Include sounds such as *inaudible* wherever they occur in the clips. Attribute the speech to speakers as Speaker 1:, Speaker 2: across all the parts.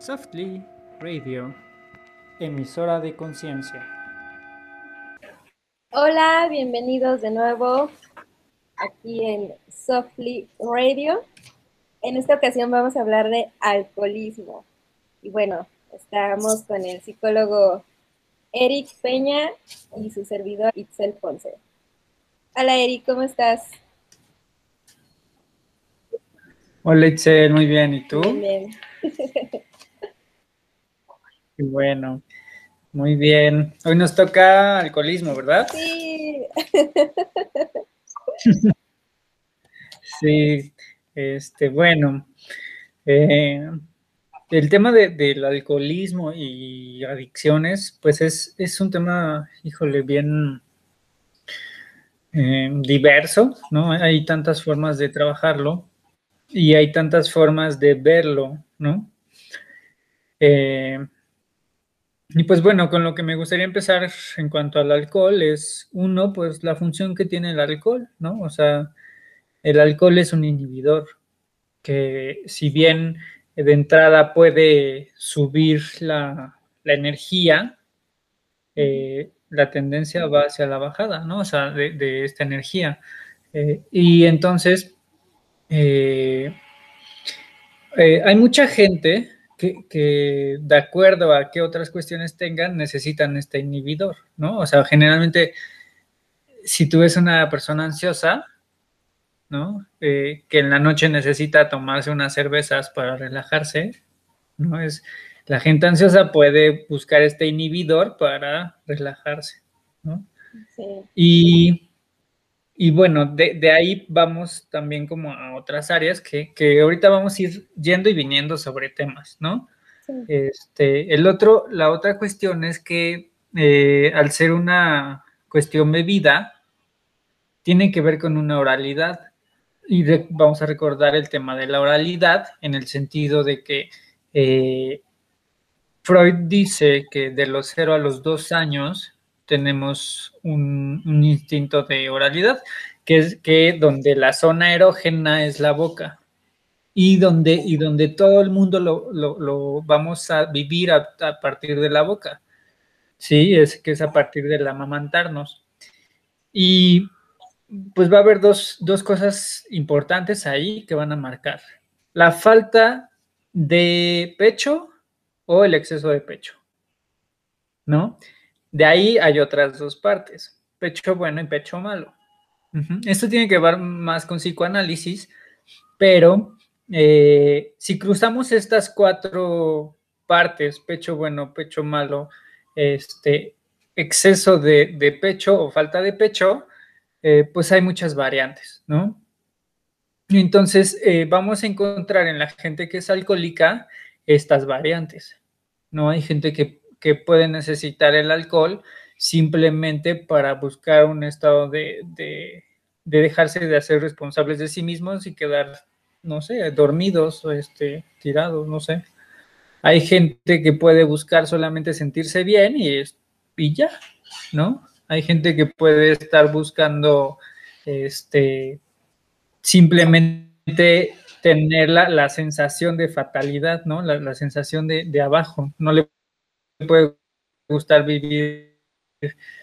Speaker 1: Softly Radio, emisora de conciencia.
Speaker 2: Hola, bienvenidos de nuevo aquí en Softly Radio. En esta ocasión vamos a hablar de alcoholismo. Y bueno, estamos con el psicólogo Eric Peña y su servidor Itzel Ponce. Hola Eric, ¿cómo estás?
Speaker 1: Hola Itzel, muy bien. ¿Y tú?
Speaker 2: Bien, bien. *laughs*
Speaker 1: Qué bueno. Muy bien. Hoy nos toca alcoholismo, ¿verdad?
Speaker 2: Sí. *laughs*
Speaker 1: Sí, este, bueno, eh, el tema de- del alcoholismo y adicciones, pues es, es un tema, híjole, bien eh, diverso, ¿no? Hay tantas formas de trabajarlo y hay tantas formas de verlo, ¿no? Eh, y pues bueno, con lo que me gustaría empezar en cuanto al alcohol es, uno, pues la función que tiene el alcohol, ¿no? O sea, el alcohol es un inhibidor que si bien de entrada puede subir la, la energía, eh, la tendencia va hacia la bajada, ¿no? O sea, de, de esta energía. Eh, y entonces, eh, hay mucha gente que, que, de acuerdo a qué otras cuestiones tengan, necesitan este inhibidor, ¿no? O sea, generalmente, si tú ves una persona ansiosa, ¿no? Eh, que en la noche necesita tomarse unas cervezas para relajarse, ¿no? Es, la gente ansiosa puede buscar este inhibidor para relajarse, ¿no?
Speaker 2: Sí.
Speaker 1: Y, y bueno, de, de, ahí vamos también como a otras áreas que, que, ahorita vamos a ir yendo y viniendo sobre temas, ¿no?
Speaker 2: Sí.
Speaker 1: Este, el otro, la otra cuestión es que eh, al ser una cuestión bebida, tiene que ver con una oralidad. Y vamos a recordar el tema de la oralidad en el sentido de que eh, Freud dice que de los 0 a los 2 años tenemos un, un, instinto de oralidad, que es que donde la zona erógena es la boca y donde, y donde todo el mundo lo, lo, lo vamos a vivir a, a, partir de la boca. Sí, es que es a partir del amamantarnos. Y pues va a haber dos, dos cosas importantes ahí que van a marcar. La falta de pecho o el exceso de pecho, ¿no? De ahí hay otras dos partes, pecho bueno y pecho malo. Esto tiene que ver más con psicoanálisis, pero eh, si cruzamos estas cuatro partes, pecho bueno, pecho malo, este, exceso de, pecho o falta de pecho, eh, pues hay muchas variantes, ¿no? Entonces eh, vamos a encontrar en la gente que es alcohólica estas variantes, ¿no? Hay gente que, que puede necesitar el alcohol simplemente para buscar un estado de, de, de, dejarse de hacer responsables de sí mismos y quedar, no sé, dormidos o este, tirados, no sé. Hay gente que puede buscar solamente sentirse bien y, y ya, ¿no? Hay gente que puede estar buscando este, simplemente tener la, la sensación de fatalidad, ¿no? La, la sensación de, de, abajo. No le puede gustar vivir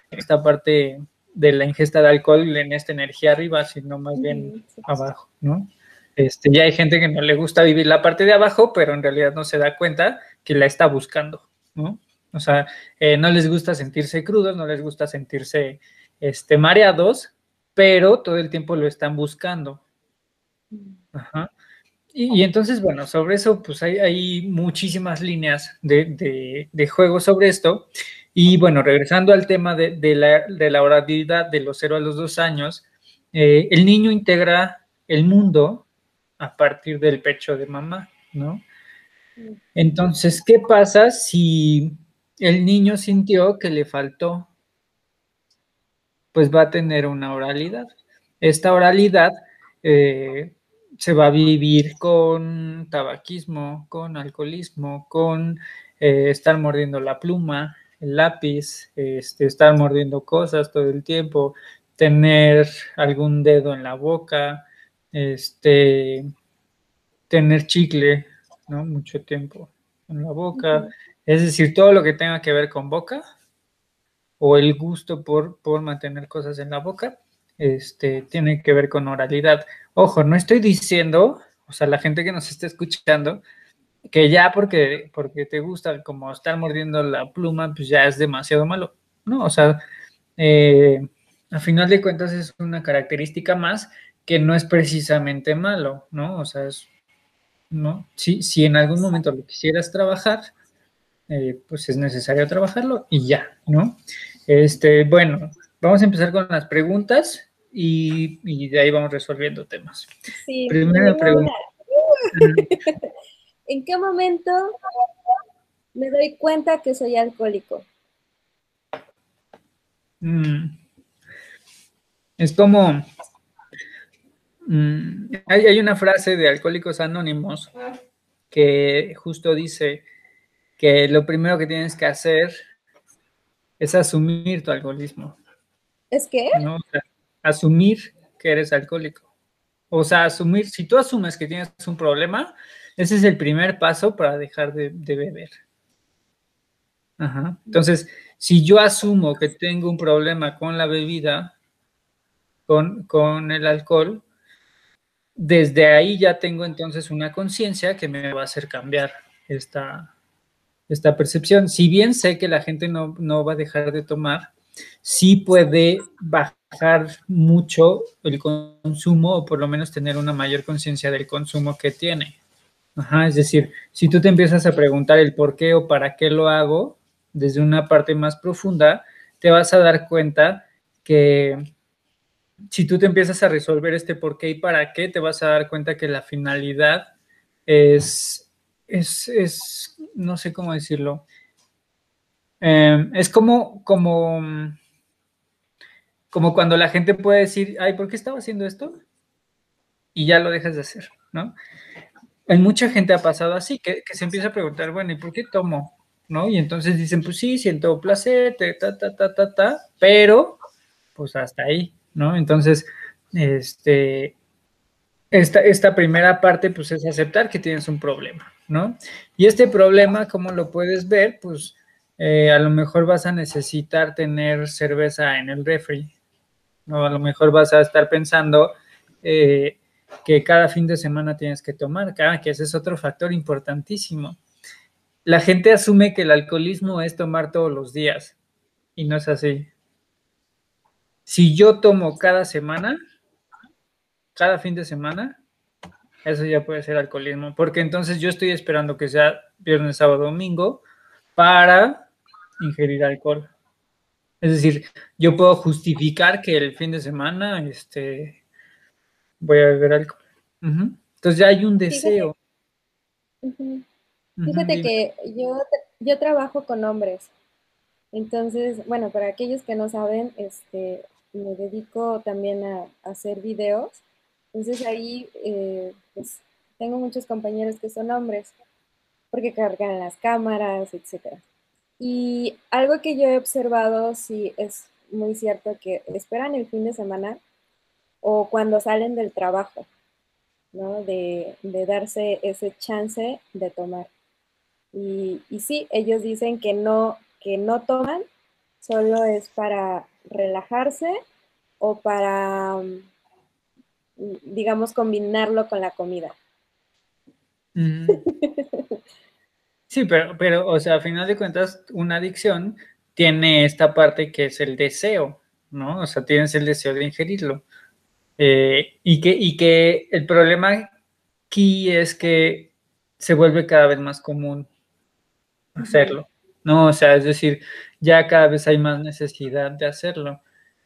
Speaker 1: esta parte de la ingesta de alcohol en esta energía arriba, sino más bien abajo, ¿no? Este, ya hay gente que no le gusta vivir la parte de abajo, pero en realidad no se da cuenta que la está buscando, ¿no? O sea, eh, no les gusta sentirse crudos, no les gusta sentirse este, mareados, pero todo el tiempo lo están buscando. Ajá. Y, y, entonces, bueno, sobre eso, pues hay, hay muchísimas líneas de, de, de, juego sobre esto. Y bueno, regresando al tema de, de la, de la oralidad de los 0 a los 2 años, eh, el niño integra el mundo a partir del pecho de mamá, ¿no? Entonces, ¿qué pasa si el niño sintió que le faltó, pues va a tener una oralidad. Esta oralidad eh, se va a vivir con tabaquismo, con alcoholismo, con eh, estar mordiendo la pluma, el lápiz, este, estar mordiendo cosas todo el tiempo, tener algún dedo en la boca, este, tener chicle, ¿no? Mucho tiempo. en la boca, es decir, todo lo que tenga que ver con boca o el gusto por, por mantener cosas en la boca, este, tiene que ver con oralidad. Ojo, no estoy diciendo, o sea, la gente que nos está escuchando, que ya porque, porque te gusta como estar mordiendo la pluma, pues ya es demasiado malo. No, o sea, eh, a final de cuentas es una característica más que no es precisamente malo, ¿no? O sea, es, ¿no? Si, si en algún momento lo quisieras trabajar, eh, pues es necesario trabajarlo y ya, ¿no? Este, bueno, vamos a empezar con las preguntas y, y de ahí vamos resolviendo temas.
Speaker 2: Sí, Primera pregunta. *laughs* ¿En qué momento me doy cuenta que soy alcohólico?
Speaker 1: Mm. Es como, mm, hay, una frase de Alcohólicos Anónimos que justo dice que lo primero que tienes que hacer es asumir tu alcoholismo.
Speaker 2: ¿Es qué?
Speaker 1: Asumir que eres alcohólico. O sea, asumir, si tú asumes que tienes un problema, ese es el primer paso para dejar de, beber. Entonces, si yo asumo que tengo un problema con la bebida, con, con el alcohol, desde ahí ya tengo entonces una conciencia que me va a hacer cambiar esta, esta percepción. Si bien sé que la gente no, no, va a dejar de tomar, sí puede bajar mucho el consumo o por lo menos tener una mayor conciencia del consumo que tiene. Ajá, es decir, si tú te empiezas a preguntar el por qué o para qué lo hago desde una parte más profunda, te vas a dar cuenta que si tú te empiezas a resolver este por qué y para qué, te vas a dar cuenta que la finalidad es, es, no sé cómo decirlo, em, es como, como, como cuando la gente puede decir, ay, ¿por qué estaba haciendo esto? Y ya lo dejas de hacer, ¿no? hay mucha gente ha pasado así, que, se empieza a preguntar, bueno, ¿y por qué tomo? ¿No? Y entonces dicen, pues sí, siento placer, ta, ta, ta, ta, ta, pero pues hasta ahí, ¿no? Entonces, este, esta, esta primera parte, pues es aceptar que tienes un problema, ¿no? Y este problema, ¿cómo lo puedes ver? Pues eh, a lo mejor vas a necesitar tener cerveza en el refri, ¿no? A lo mejor vas a estar pensando, eh, que cada fin de semana tienes que tomar, que ese es otro factor importantísimo. La gente asume que el alcoholismo es tomar todos los días y no es así. Si yo tomo cada semana, cada fin de semana, eso ya puede ser alcoholismo, porque entonces yo estoy esperando que sea viernes, sábado, domingo para ingerir alcohol. Es decir, yo puedo justificar que el fin de semana este, voy a beber alcohol. Entonces ya hay un deseo.
Speaker 2: Fíjate, que yo, yo trabajo con hombres. Entonces, bueno, para aquellos que no saben, este, me dedico también a, hacer videos. Entonces ahí, eh, pues, tengo muchos compañeros que son hombres, porque cargan las cámaras, etc. Y algo que yo he observado, sí es muy cierto, que esperan el fin de semana o cuando salen del trabajo, ¿no? De, darse ese chance de tomar. Y, y, sí, ellos dicen que no, que no toman, solo es para relajarse o para, mm, digamos, combinarlo con la comida.
Speaker 1: Mm. *laughs* Sí, pero, pero, o sea, a final de cuentas, una adicción tiene esta parte que es el deseo, ¿no? O sea, tienes el deseo de ingerirlo. Eh, y, que, y que el problema aquí es que se vuelve cada vez más común hacerlo, ¿no? O sea, es decir, ya cada vez hay más necesidad de hacerlo.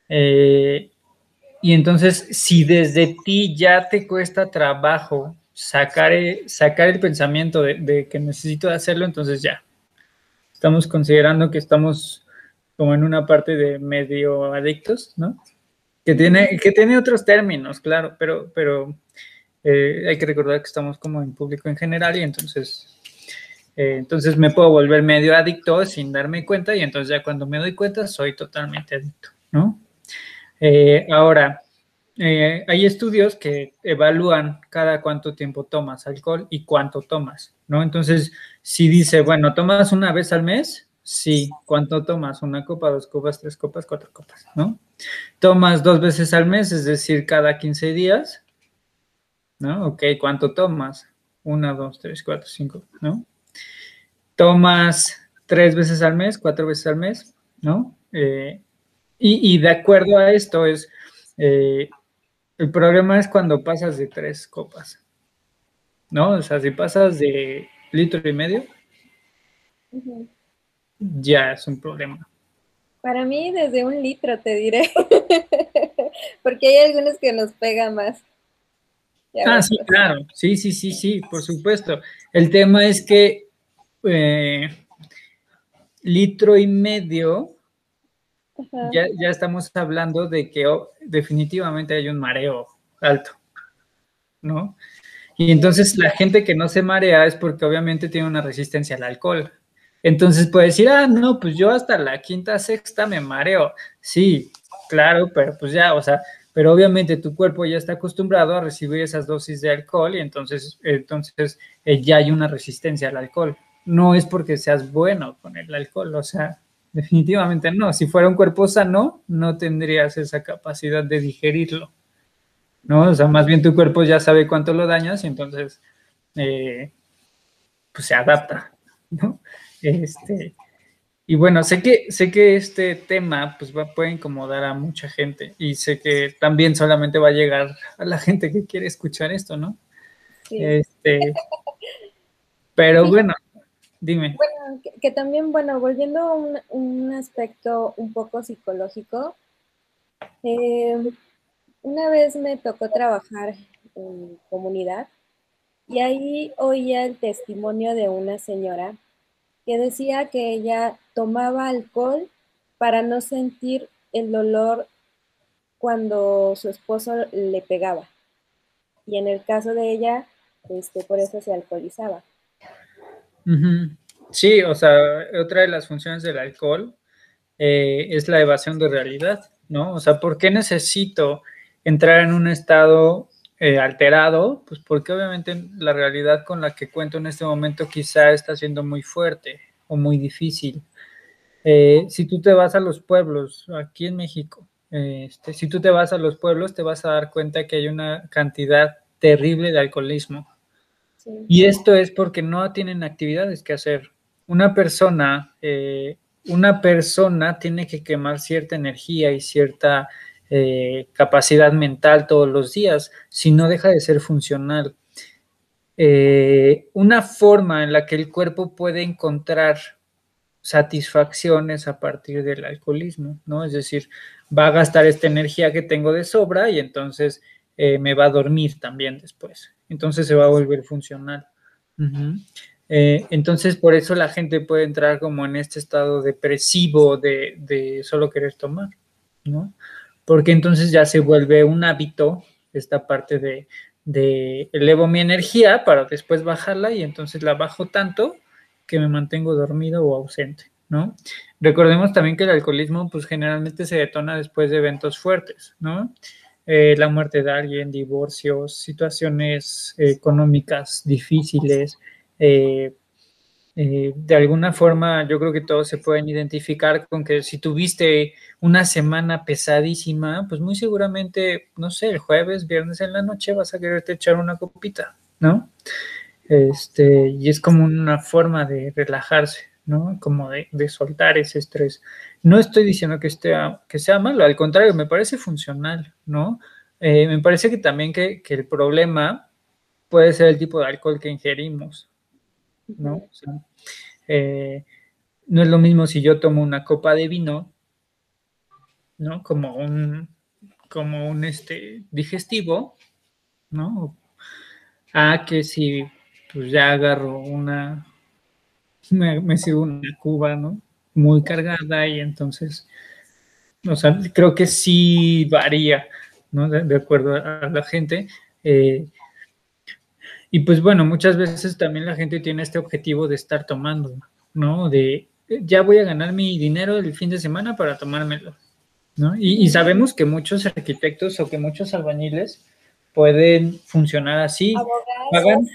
Speaker 1: Eh, y entonces, si desde ti ya te cuesta trabajo sacar, sacar el pensamiento de, que necesito hacerlo, entonces ya. Estamos considerando que estamos como en una parte de medio adictos, ¿no? Que tiene, que tiene otros términos, claro, pero, pero eh, hay que recordar que estamos como en público en general y entonces, eh, entonces me puedo volver medio adicto sin darme cuenta y entonces ya cuando me doy cuenta soy totalmente adicto, ¿no? Eh, ahora, eh, hay estudios que evalúan cada cuánto tiempo tomas alcohol y cuánto tomas, ¿no? Entonces, si dice, bueno, tomas una vez al mes, sí, ¿cuánto tomas? Una copa, dos copas, tres copas, cuatro copas, ¿no? Tomas dos veces al mes, es decir, cada 15 días, ¿no? Ok, ¿cuánto tomas? Una, dos, tres, cuatro, cinco, ¿no? Tomas tres veces al mes, cuatro veces al mes, ¿no? Eh, y, de acuerdo a esto es, eh, el problema es cuando pasas de tres copas, ¿no? O sea, si pasas de litro y medio, ya es un problema.
Speaker 2: Para mí desde un litro te diré, *laughs* porque hay algunos que nos pegan más.
Speaker 1: ah, sí, claro, sí, sí, sí, sí, por supuesto. El tema es que eh, litro y medio ya, estamos hablando de que oh, definitivamente hay un mareo alto, ¿no? Y entonces la gente que no se marea es porque obviamente tiene una resistencia al alcohol. Entonces puede decir, ah, no, pues yo hasta la quinta, sexta me mareo. Sí, claro, pero pues ya, o sea, pero obviamente tu cuerpo ya está acostumbrado a recibir esas dosis de alcohol y entonces, entonces eh, ya hay una resistencia al alcohol. No es porque seas bueno con el alcohol, o sea, Definitivamente no. Si fuera un cuerpo sano, no tendrías esa capacidad de digerirlo. ¿No? O sea, más bien tu cuerpo ya sabe cuánto lo dañas y entonces eh, pues se adapta, ¿no? Este, y bueno, sé que, sé que este tema pues va, puede incomodar a mucha gente y sé que también solamente va a llegar a la gente que quiere escuchar esto, ¿no? Este, *laughs* pero bueno, Dime.
Speaker 2: Bueno, que, también, bueno, volviendo a un, aspecto un poco psicológico, eh, una vez me tocó trabajar en comunidad y ahí oía el testimonio de una señora que decía que ella tomaba alcohol para no sentir el dolor cuando su esposo le pegaba. Y en el caso de ella, este, por eso se alcoholizaba.
Speaker 1: Sí, o sea, otra de las funciones del alcohol eh, es la evasión de realidad, ¿no? O sea, ¿por qué necesito entrar en un estado eh, alterado? Pues porque obviamente la realidad con la que cuento en este momento quizá está siendo muy fuerte o muy difícil. Eh, si tú te vas a los pueblos, aquí en México, este, si tú te vas a los pueblos, te vas a dar cuenta que hay una cantidad terrible de alcoholismo. Y esto es porque no tienen actividades que hacer. Una persona, eh, una persona tiene que quemar cierta energía y cierta eh, capacidad mental todos los días, si no deja de ser funcional. Eh, una forma en la que el cuerpo puede encontrar satisfacciones a partir del alcoholismo, ¿no? Es decir, va a gastar esta energía que tengo de sobra y entonces me va a dormir también después entonces se va a volver funcional. Eh, entonces, por eso la gente puede entrar como en este estado depresivo de, solo querer tomar, ¿no? Porque entonces ya se vuelve un hábito esta parte de, de elevo mi energía para después bajarla y entonces la bajo tanto que me mantengo dormido o ausente, ¿no? Recordemos también que el alcoholismo pues generalmente se detona después de eventos fuertes, ¿no? Eh, la muerte de alguien, divorcios, situaciones económicas difíciles. Eh, eh, de alguna forma, yo creo que todos se pueden identificar con que si tuviste una semana pesadísima, pues muy seguramente, no sé, el jueves, viernes en la noche vas a quererte echar una copita, ¿no? Este, y es como una forma de relajarse. ¿no? Como de, soltar ese estrés. No estoy diciendo que, esté, que sea malo, al contrario, me parece funcional, ¿no? Eh, me parece que también que, el problema puede ser el tipo de alcohol que ingerimos, ¿no? Eh, no es lo mismo si yo tomo una copa de vino, ¿no? Como un, como un este, digestivo, ¿no? A que si pues ya agarro una, me, me sigo una cuba, ¿no? Muy cargada y entonces, o sea, creo que sí varía, ¿no? De, acuerdo a, la gente. Eh, y pues bueno, muchas veces también la gente tiene este objetivo de estar tomando, ¿no? De ya voy a ganar mi dinero el fin de semana para tomármelo, ¿no? Y, sabemos que muchos arquitectos o que muchos albañiles pueden funcionar así.
Speaker 2: Abogados,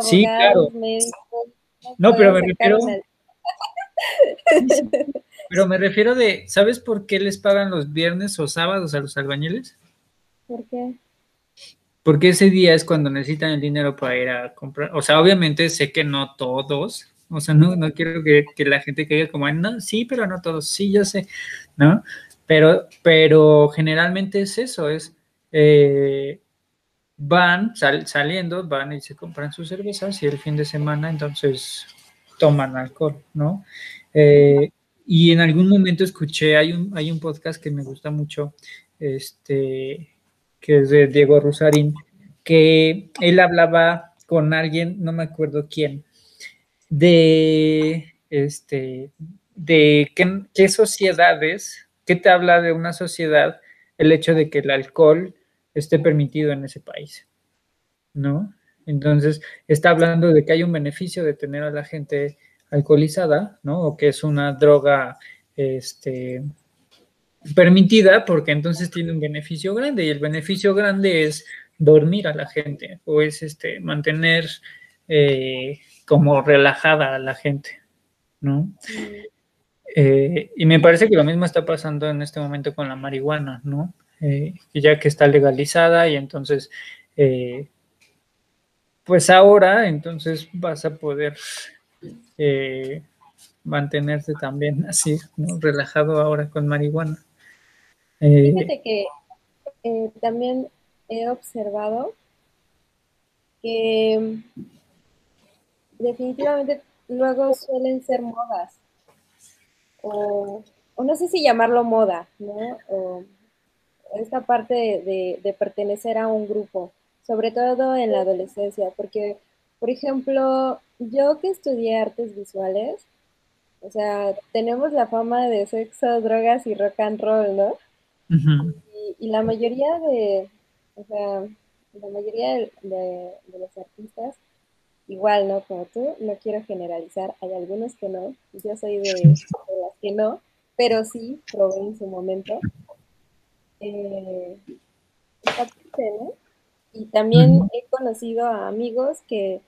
Speaker 2: sí, claro.
Speaker 1: no, pero me refiero... *laughs* Pero me refiero de, ¿sabes por qué les pagan los viernes o sábados a los albañiles?
Speaker 2: ¿Por qué?
Speaker 1: Porque ese día es cuando necesitan el dinero para ir a comprar. O sea, obviamente sé que no todos. O sea, no, no quiero que, la gente caiga como, no, sí, pero no todos. Sí, yo sé, ¿no? Pero, pero generalmente es eso, es... Eh, van saliendo, van y se compran sus cervezas y el fin de semana entonces toman alcohol, ¿no? Eh, y en algún momento escuché, hay un, hay un podcast que me gusta mucho, este, que es de Diego Rosarín, que él hablaba con alguien, no me acuerdo quién, de, este, de qué, qué sociedades, qué te habla de una sociedad el hecho de que el alcohol esté permitido en ese país, ¿no? Entonces, está hablando de que hay un beneficio de tener a la gente alcoholizada, ¿no? O que es una droga, este, permitida porque entonces tiene un beneficio grande y el beneficio grande es dormir a la gente o es este mantener eh, como relajada a la gente, ¿no? Eh, y me parece que lo mismo está pasando en este momento con la marihuana, ¿no? Eh, ya que está legalizada y entonces, pues ahora entonces vas a poder mantenerte también así, relajado ahora con marihuana.
Speaker 2: Eh, Fíjate que eh, también he observado que definitivamente luego suelen ser modas, o, no sé si llamarlo moda, ¿no? O esta parte de, de pertenecer a un grupo, sobre todo en la adolescencia, porque, por ejemplo, yo que estudié artes visuales, o sea, tenemos la fama de sexo, drogas y rock and roll, ¿no? Y, la mayoría de, o sea, la mayoría de, los artistas, igual, ¿no? Como tú, no quiero generalizar, hay algunos que no, yo soy de, las que no, pero sí probé en su momento. Eh, ¿no? Y también he conocido a amigos que,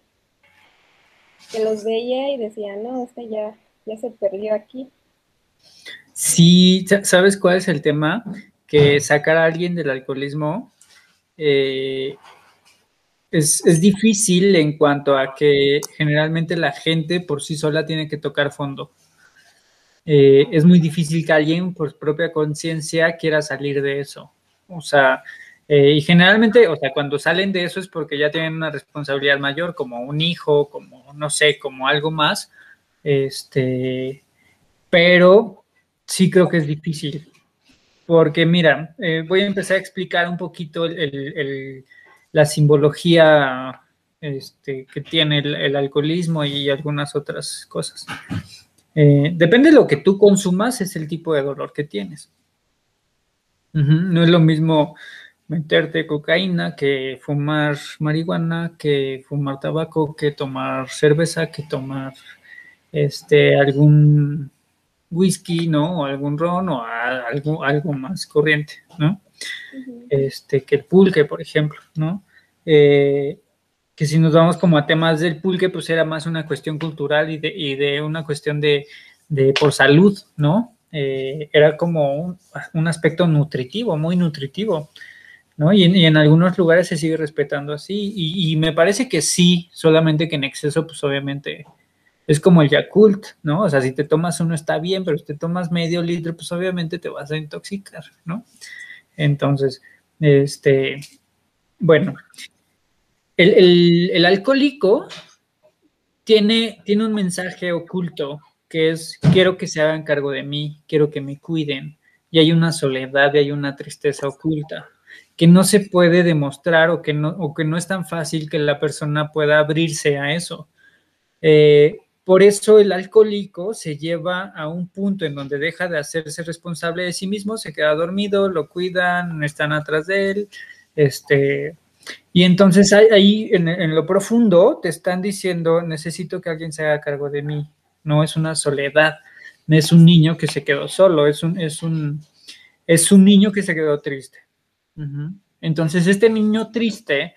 Speaker 2: que los veía y decían, no, este ya, ya se perdió aquí.
Speaker 1: Sí, ¿sabes cuál es el tema? Sacar a alguien del alcoholismo eh, es, difícil en cuanto a que generalmente la gente por sí sola tiene que tocar fondo. Eh, es muy difícil que alguien por propia conciencia quiera salir de eso. O sea, eh, y generalmente, o sea, cuando salen de eso es porque ya tienen una responsabilidad mayor, como un hijo, como, no sé, como algo más. Este, pero sí creo que es difícil. Porque mira, eh, voy a empezar a explicar un poquito la simbología este, que tiene el, alcoholismo y algunas otras cosas. Eh, depende de lo que tú consumas, es el tipo de dolor que tienes. No es lo mismo meterte cocaína que fumar marihuana, que fumar tabaco, que tomar cerveza, que tomar este, algún whisky, ¿no? O algún ron o algo, algo más corriente, ¿no? Este, que el pulque, por ejemplo, ¿no? Eh, que si nos vamos como a temas del pulque, pues era más una cuestión cultural y de, una cuestión de, por salud, ¿no? Eh, era como un, aspecto nutritivo, muy nutritivo, ¿no? Y en, algunos lugares se sigue respetando así, y, y, me parece que sí, solamente que en exceso, pues obviamente es como el Yakult, ¿no? O sea, si te tomas uno está bien, pero si te tomas medio litro, pues obviamente te vas a intoxicar, ¿no? Entonces, este, bueno, el, alcohólico tiene, tiene un mensaje oculto que es, quiero que se hagan cargo de mí, quiero que me cuiden, y hay una soledad y hay una tristeza oculta que no se puede demostrar o que no, o que no es tan fácil que la persona pueda abrirse a eso. Eh, por eso el alcohólico se lleva a un punto en donde deja de hacerse responsable de sí mismo, se queda dormido, lo cuidan, están atrás de él, este, y entonces ahí en, lo profundo te están diciendo, necesito que alguien se haga cargo de mí, no es una soledad, no es un niño que se quedó solo, es un, es un, es un niño que se quedó triste. Entonces, este niño triste,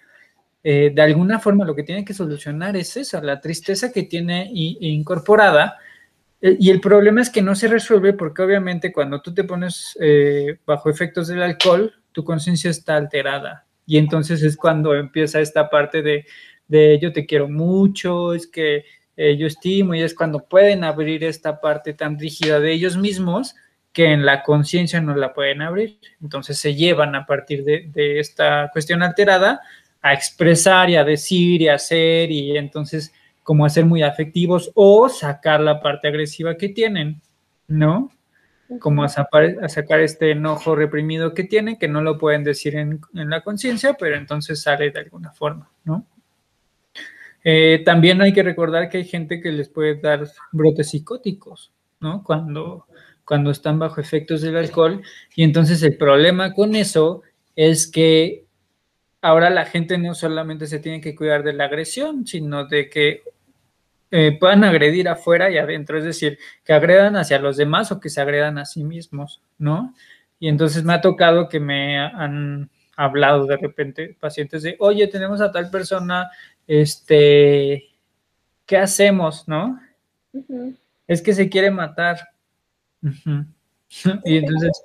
Speaker 1: eh, de alguna forma lo que tiene que solucionar es esa, la tristeza que tiene incorporada. Eh, y el problema es que no se resuelve porque obviamente cuando tú te pones eh, bajo efectos del alcohol, tu conciencia está alterada. Y entonces es cuando empieza esta parte de, de yo te quiero mucho, es que yo estimo, y es cuando pueden abrir esta parte tan rígida de ellos mismos que en la conciencia no la pueden abrir. Entonces se llevan a partir de, esta cuestión alterada a expresar y a decir y a hacer y entonces como a ser muy afectivos o sacar la parte agresiva que tienen, ¿no? Como a, sacar este enojo reprimido que tienen, que no lo pueden decir en, la conciencia, pero entonces sale de alguna forma, ¿no? Eh, también hay que recordar que hay gente que les puede dar brotes psicóticos, ¿no? Cuando cuando están bajo efectos del alcohol. Y entonces el problema con eso es que ahora la gente no solamente se tiene que cuidar de la agresión, sino de que eh, puedan agredir afuera y adentro, es decir, que agredan hacia los demás o que se agredan a sí mismos, ¿no? Y entonces me ha tocado que me han hablado de repente pacientes de, oye, tenemos a tal persona, este, ¿qué hacemos, no? Es que se quiere matar. *laughs* Y entonces,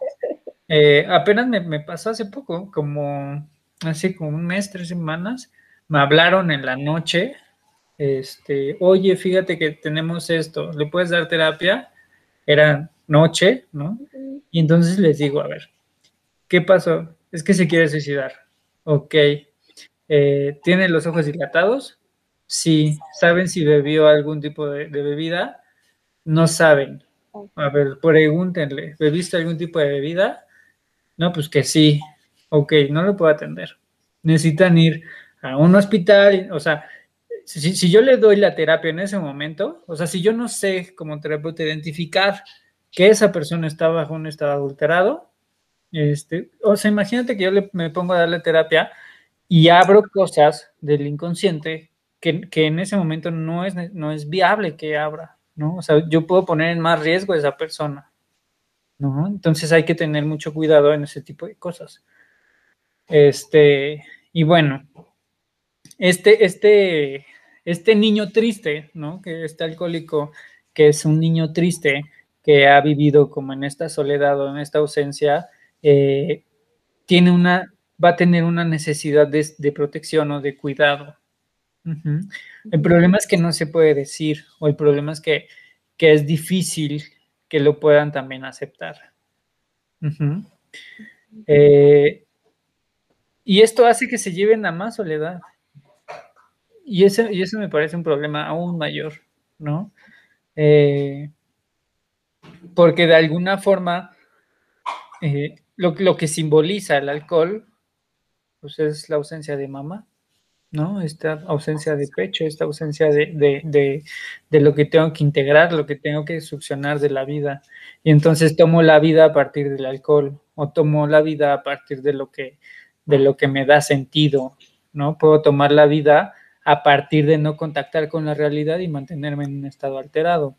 Speaker 1: eh, apenas me, pasó hace poco, como hace como un mes, tres semanas, me hablaron en la noche, este, oye, fíjate que tenemos esto, ¿le puedes dar terapia? Era noche, ¿no? Y entonces les digo, a ver, ¿qué pasó? Es que se quiere suicidar. Ok. Eh, ¿Tiene los ojos dilatados? Sí. ¿Saben si bebió algún tipo de bebida? No saben. A ver, pregúntenle, ¿bebiste algún tipo de bebida? No, pues que sí. Ok, no lo puedo atender. Necesitan ir a un hospital, o sea, si, yo le doy la terapia en ese momento, o sea, si yo no sé como terapeuta identificar que esa persona está bajo un estado adulterado, este, o sea, imagínate que yo le, me pongo a darle terapia y abro cosas del inconsciente que, que en ese momento no es, no es viable que abra. ¿no? O sea, yo puedo poner en más riesgo a esa persona, ¿no? Entonces hay que tener mucho cuidado en ese tipo de cosas. Este, y bueno, este, este, este niño triste, ¿no? Que este alcohólico, que es un niño triste, que ha vivido como en esta soledad o en esta ausencia, eh, tiene una, va a tener una necesidad de protección o de cuidado, el problema es que no se puede decir, o el problema es que, es difícil que lo puedan también aceptar. Eh, y esto hace que se lleven a más soledad. Y eso, y eso me parece un problema aún mayor, ¿no? Eh, porque de alguna forma eh, lo, lo, que simboliza el alcohol, pues es la ausencia de mamá. ¿no? Esta ausencia de pecho, esta ausencia de, lo que tengo que integrar, lo que tengo que succionar de la vida. Y entonces tomo la vida a partir del alcohol o tomo la vida a partir de lo que, de lo que me da sentido, ¿no? Puedo tomar la vida a partir de no contactar con la realidad y mantenerme en un estado alterado.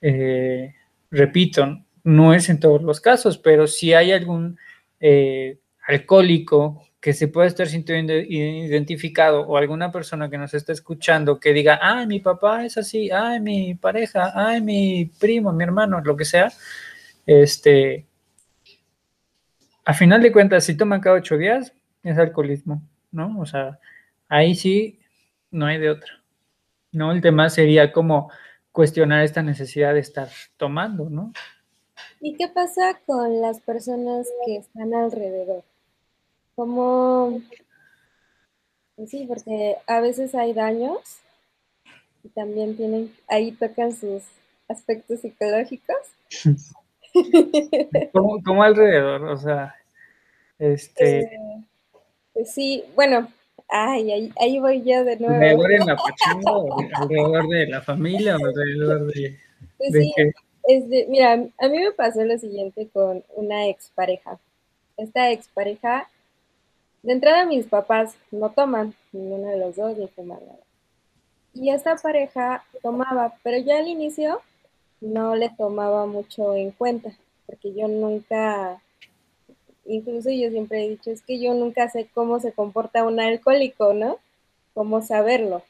Speaker 1: Eh, repito, no es en todos los casos, pero si hay algún eh, alcohólico que se puede estar sintiendo identificado o alguna persona que nos está escuchando que diga, ay, mi papá es así, ay, mi pareja, ay, mi primo, mi hermano, lo que sea, este, a final de cuentas, si toman cada ocho días, es alcoholismo, ¿no? O sea, ahí sí no hay de otra, ¿no? El tema sería como cuestionar esta necesidad de estar tomando, ¿no?
Speaker 2: ¿Y qué pasa con las personas que están alrededor? Como, pues sí, porque a veces hay daños y también tienen, ahí tocan sus aspectos psicológicos. *laughs* *laughs*
Speaker 1: ¿Cómo, alrededor? O sea, este...
Speaker 2: Eh, pues sí, bueno, ay, ahí, voy yo de nuevo.
Speaker 1: ¿Alrededor en la *laughs* alrededor de la familia o alrededor de...
Speaker 2: Pues sí, es de, mira, a mí me pasó lo siguiente con una expareja. Esta expareja de entrada mis papás no toman, ninguno de los dos ni fuman nada. Y esta pareja tomaba, pero yo al inicio no le tomaba mucho en cuenta, porque yo nunca incluso yo siempre he dicho, es que yo nunca sé cómo se comporta un alcohólico, ¿no? Cómo saberlo.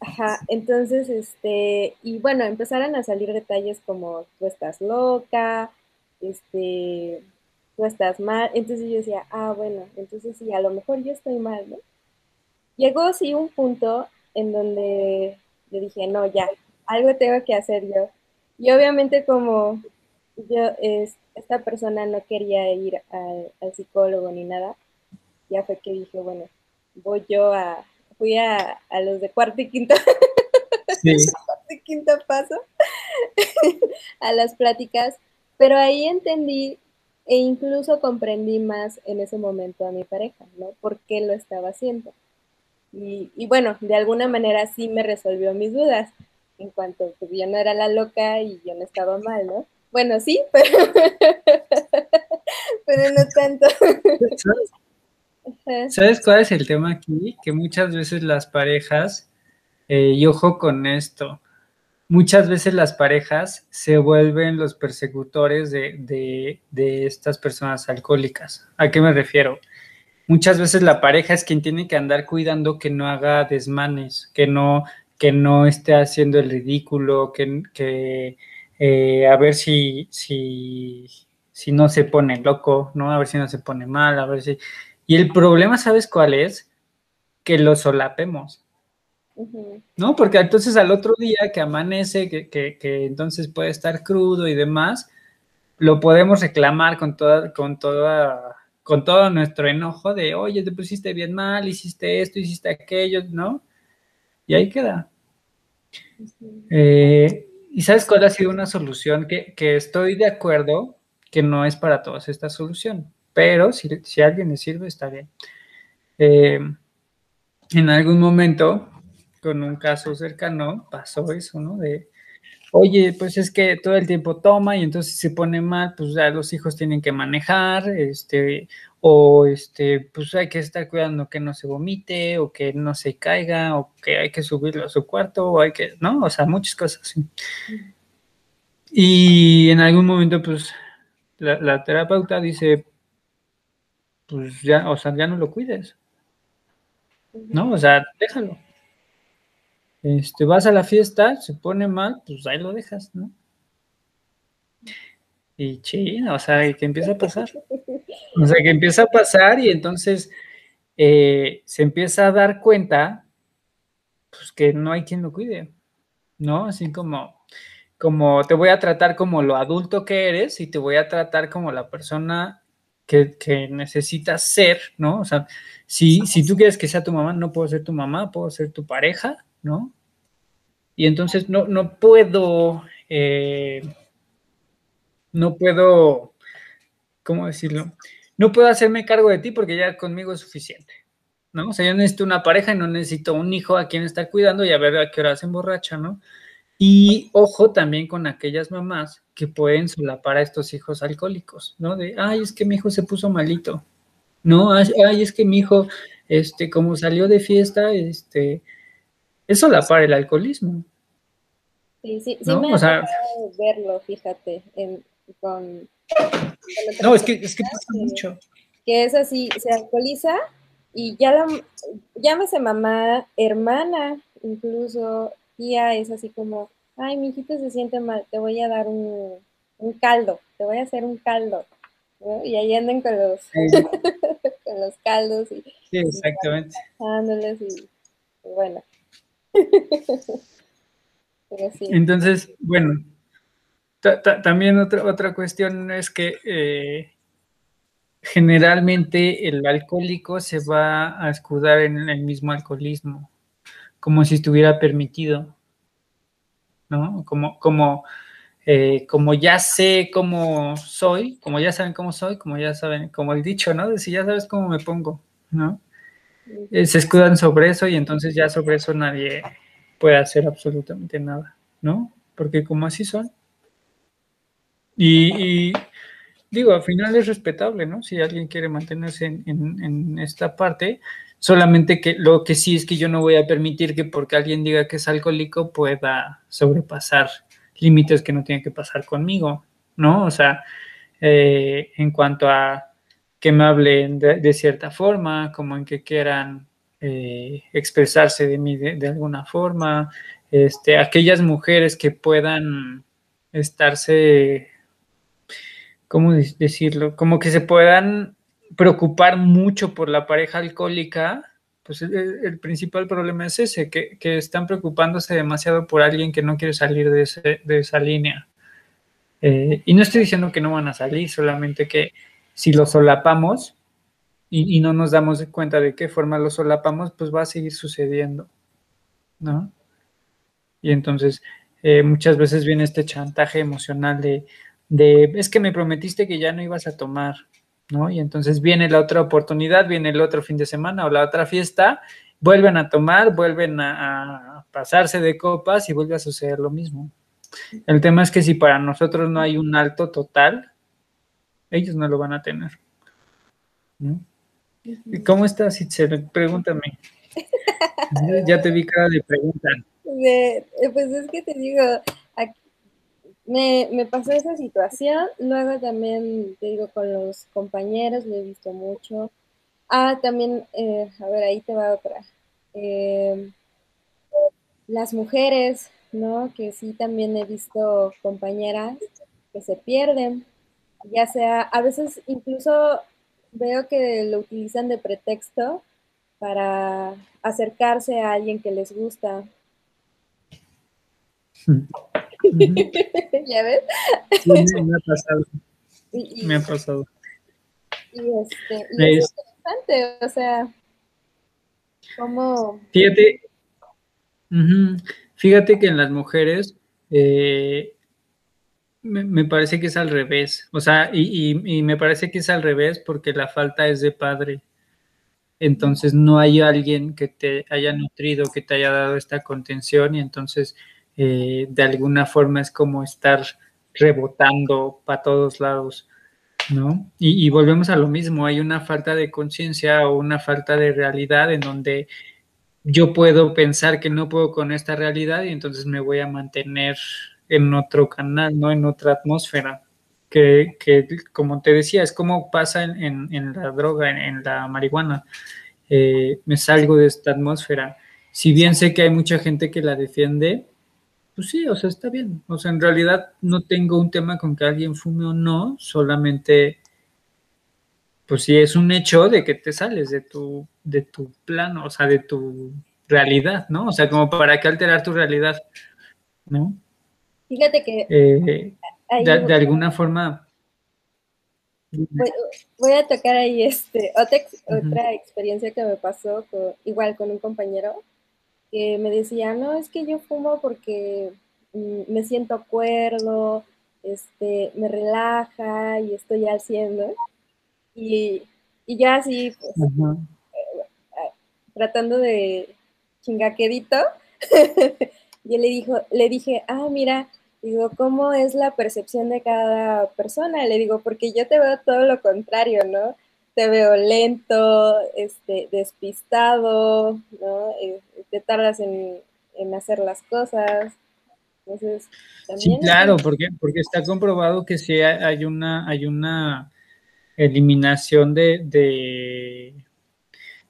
Speaker 2: Ajá, entonces, este, y bueno, empezaron a salir detalles como tú estás loca, este, tú estás mal, entonces yo decía, ah, bueno, entonces sí, a lo mejor yo estoy mal, ¿no? Llegó sí un punto en donde yo dije, no, ya, algo tengo que hacer yo. Y obviamente como yo, es, esta persona no quería ir al, psicólogo ni nada, ya fue que dije, bueno, voy yo a, fui a, los de cuarto y quinto, *laughs* sí. cuarto y quinto paso, *laughs* a las pláticas, pero ahí entendí e incluso comprendí más en ese momento a mi pareja, ¿no? ¿Por qué lo estaba haciendo? Y, y bueno, de alguna manera sí me resolvió mis dudas en cuanto yo no era la loca y yo no estaba mal, ¿no? Bueno, sí, *laughs* pero, pero no tanto.
Speaker 1: ¿Sabes? cuál es el tema aquí? Que muchas veces las parejas, eh, y ojo con esto, muchas veces las parejas se vuelven los persecutores de, de, estas personas alcohólicas. ¿A qué me refiero? Muchas veces la pareja es quien tiene que andar cuidando que no haga desmanes, que no, que no esté haciendo el ridículo, que, que eh, a ver si, si, si no se pone loco, ¿no? A ver si no se pone mal, a ver si... Y el problema, ¿sabes cuál es? Que lo solapemos. ¿No? Porque entonces al otro día que amanece, que, que, entonces puede estar crudo y demás, lo podemos reclamar con toda, con toda, con todo nuestro enojo de, oye, te pusiste bien mal, hiciste esto, hiciste aquello, ¿no? Y ahí queda. Eh, ¿Y sabes cuál ha sido una solución? Que, estoy de acuerdo que no es para todos esta solución, pero si, si a alguien le sirve, está bien. Eh, en algún momento, con un caso cercano, pasó eso, ¿no? De, oye, pues es que todo el tiempo toma y entonces se pone mal, pues ya los hijos tienen que manejar, este, o este, pues hay que estar cuidando que no se vomite, o que no se caiga, o que hay que subirlo a su cuarto, o hay que, ¿no? O sea, muchas cosas así. Y en algún momento, pues, la, terapeuta dice, pues ya, o sea, ya no lo cuides. ¿No? O sea, déjalo. Este, vas a la fiesta, se pone mal, pues ahí lo dejas, ¿no? Y chino, o sea, que empieza a pasar. *laughs* O sea, que empieza a pasar y entonces eh, se empieza a dar cuenta, pues que no hay quien lo cuide, ¿no? Así como, como te voy a tratar como lo adulto que eres y te voy a tratar como la persona que, necesitas ser, ¿no? O sea, si, si tú quieres que sea tu mamá, no puedo ser tu mamá, puedo ser tu pareja, ¿no? Y entonces no, no puedo... Eh, no puedo, ¿cómo decirlo? No puedo hacerme cargo de ti porque ya conmigo es suficiente, ¿no? O sea, yo necesito una pareja y no necesito un hijo a quien estar cuidando y a ver a qué hora se emborracha, ¿no? Y ojo también con aquellas mamás que pueden solapar a estos hijos alcohólicos, ¿no? De, ay, es que mi hijo se puso malito, ¿no? Ay, es que mi hijo, este, como salió de fiesta, este, es solapar el alcoholismo.
Speaker 2: Sí, sí, sí me o verlo, fíjate, en, con,
Speaker 1: no, es que, es que pasa mucho.
Speaker 2: Que es así, se alcoholiza y ya la, llámese mamá, hermana, incluso tía, es así como, ay, mi hijito se siente mal, te voy a dar un, caldo, te voy a hacer un caldo. Y ahí andan con los, *laughs* con los caldos. Y,
Speaker 1: sí, exactamente.
Speaker 2: Y, bueno. *laughs*
Speaker 1: Entonces, bueno, también otra, otra cuestión es que eh, generalmente el alcohólico se va a escudar en el mismo alcoholismo, como si estuviera permitido, ¿no? Como, como, eh, como ya sé cómo soy, como ya saben cómo soy, como ya saben, como el dicho, ¿no? De si ya sabes cómo me pongo, ¿no? Eh, se escudan sobre eso y entonces ya sobre eso nadie puede hacer absolutamente nada, ¿no? Porque como así son. Y, digo, al final es respetable, ¿no? Si alguien quiere mantenerse en, esta parte, solamente que lo que sí es que yo no voy a permitir que porque alguien diga que es alcohólico pueda sobrepasar límites que no tiene que pasar conmigo, ¿no? O sea, eh, en cuanto a que me hablen de, cierta forma, como en que quieran eh, expresarse de mí de, alguna forma, este, aquellas mujeres que puedan estarse, ¿cómo decirlo? Como que se puedan preocupar mucho por la pareja alcohólica, pues el, principal problema es ese, que, están preocupándose demasiado por alguien que no quiere salir de, de esa línea. Eh, y no estoy diciendo que no van a salir, solamente que si lo solapamos y, no nos damos cuenta de qué forma lo solapamos, pues va a seguir sucediendo, ¿no? Y entonces eh, muchas veces viene este chantaje emocional de, de, es que me prometiste que ya no ibas a tomar, ¿no? Y entonces viene la otra oportunidad, viene el otro fin de semana o la otra fiesta, vuelven a tomar, vuelven a, a pasarse de copas y vuelve a suceder lo mismo. El tema es que si para nosotros no hay un alto total, ellos no lo van a tener. ¿Y cómo estás, Itzel? Pregúntame. *laughs* ya te vi cara de pregunta.
Speaker 2: Pues es que te digo, me, pasó esa situación, luego también, te digo, con los compañeros, lo he visto mucho. Ah, también, eh, a ver, ahí te va otra. Eh, las mujeres, ¿no? Que sí también he visto compañeras que se pierden ya sea, a veces incluso veo que lo utilizan de pretexto para acercarse a alguien que les gusta. *laughs* ¿Ya ves?
Speaker 1: me ha pasado. me ha pasado.
Speaker 2: Y, este, y es, interesante, o sea, como...
Speaker 1: Fíjate, fíjate que en las mujeres eh, me, parece que es al revés, o sea, y, me parece que es al revés porque la falta es de padre. Entonces no hay alguien que te haya nutrido, que te haya dado esta contención y entonces eh, de alguna forma es como estar rebotando para todos lados, ¿no? Y, volvemos a lo mismo, hay una falta de conciencia o una falta de realidad en donde yo puedo pensar que no puedo con esta realidad y entonces me voy a mantener en otro canal, ¿no? En otra atmósfera. Que, como te decía, es como pasa en, la droga, en, la marihuana. Eh, me salgo de esta atmósfera. Si bien sé que hay mucha gente que la defiende, pues sí, o sea, está bien. O sea, en realidad no tengo un tema con que alguien fume o no, solamente, pues sí, es un hecho de que te sales de tu, de tu plano, o sea, de tu realidad, ¿no? O sea, como para qué alterar tu realidad, ¿no?
Speaker 2: Fíjate que...
Speaker 1: Eh, de, alguna forma...
Speaker 2: Voy, a tocar ahí este, otra, experiencia que me pasó igual con un compañero que me decía, no, es que yo fumo porque mm, me siento acuerdo, este, me relaja y estoy haciendo. Y, y ya así, pues, eh, tratando de chingaquerito, *laughs* yo le, dijo, le dije, ah, mira, Digo, ¿cómo es la percepción de cada persona? Le digo, porque yo te veo todo lo contrario, ¿no? Te veo lento, este, despistado, ¿no? Eh, te tardas en, hacer las cosas. Entonces,
Speaker 1: sí, claro, porque, porque está comprobado que sí hay una, hay una eliminación de,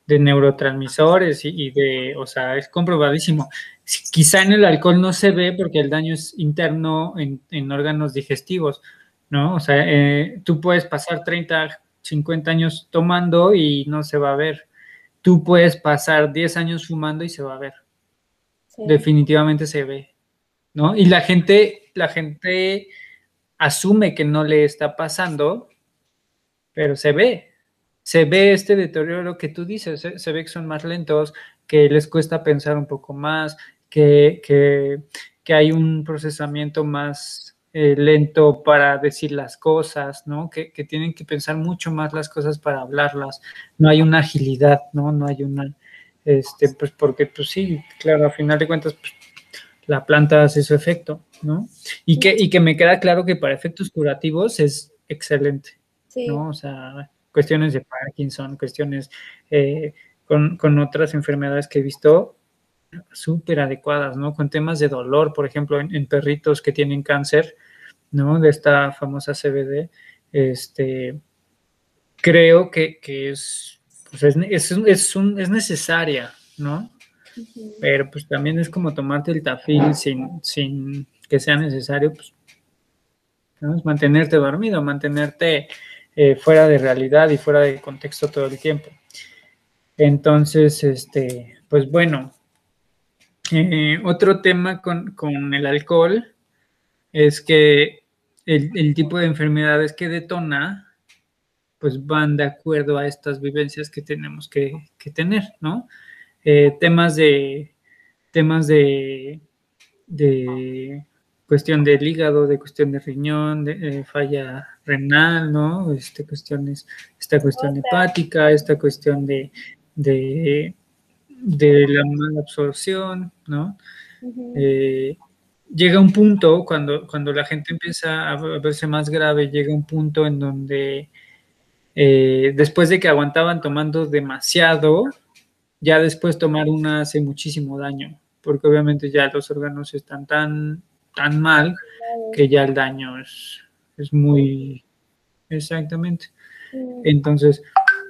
Speaker 1: de, neurotransmisores y, y, de, o sea, es comprobadísimo. Quizá en el alcohol no se ve porque el daño es interno en, órganos digestivos, ¿no? O sea, eh, tú puedes pasar 30, 50 años tomando y no se va a ver. Tú puedes pasar 10 años fumando y se va a ver. Definitivamente se ve, ¿no? Y la gente, la gente asume que no le está pasando, pero se ve. Se ve este deterioro que tú dices, se ve que son más lentos, que les cuesta pensar un poco más, que, hay un procesamiento más eh, lento para decir las cosas, ¿no? Que, tienen que pensar mucho más las cosas para hablarlas. No hay una agilidad, ¿no? No hay una, este, pues porque, pues sí, claro, a final de cuentas, pues, la planta hace su efecto, ¿no? Y que, y que me queda claro que para efectos curativos es excelente, ¿no? O sea, cuestiones de Parkinson, cuestiones eh, con, con, otras enfermedades que he visto, súper adecuadas, ¿no? Con temas de dolor, por ejemplo, en, perritos que tienen cáncer, ¿no? De esta famosa CBD, este, creo que, es, pues es, es, es, un, es necesaria, ¿no? Pero pues también es como tomarte el tafil sin, sin que sea necesario, pues, mantenerte dormido, mantenerte eh, fuera de realidad y fuera de contexto todo el tiempo. Entonces, este, pues bueno, eh, otro tema con, el alcohol es que el, tipo de enfermedades que detona, pues van de acuerdo a estas vivencias que tenemos que, tener, ¿no? Eh, temas de temas de, de cuestión del hígado, de cuestión de riñón, de eh, falla renal, ¿no? Este, cuestiones, esta cuestión hepática, esta cuestión de, de, la mala absorción, ¿no? Eh, llega un punto, cuando, cuando la gente empieza a verse más grave, llega un punto en donde eh, después de que aguantaban tomando demasiado, ya después tomar una hace muchísimo daño, porque obviamente ya los órganos están tan tan mal que ya el daño es, es muy exactamente. Entonces,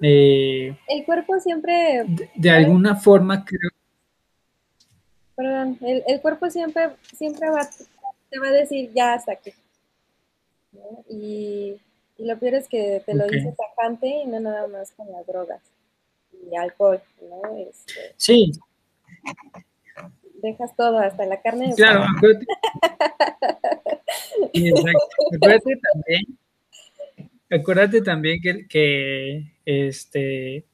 Speaker 2: eh, el cuerpo siempre...
Speaker 1: De, alguna forma creo...
Speaker 2: Perdón, el, cuerpo siempre, siempre va, te va a decir ya hasta aquí. Y, lo peor es que te lo dice tajante y no nada más con las drogas y alcohol, ¿no? Este,
Speaker 1: sí,
Speaker 2: dejas todo, hasta la carne.
Speaker 1: Claro, acuérdate. *laughs* Acuérdate también, acuérdate también que, que este,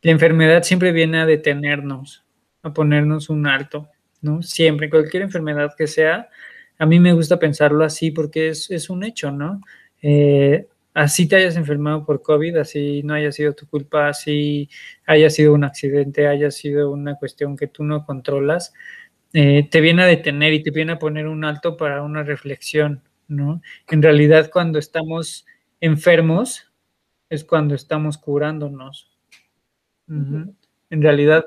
Speaker 1: la enfermedad siempre viene a detenernos, a ponernos un alto, ¿no? Siempre, cualquier enfermedad que sea, a mí me gusta pensarlo así porque es, es un hecho, ¿no? Eh, así te hayas enfermado por COVID, así no haya sido tu culpa, así haya sido un accidente, haya sido una cuestión que tú no controlas, eh, te viene a detener y te viene a poner un alto para una reflexión, ¿no? En realidad cuando estamos enfermos es cuando estamos curándonos. En realidad,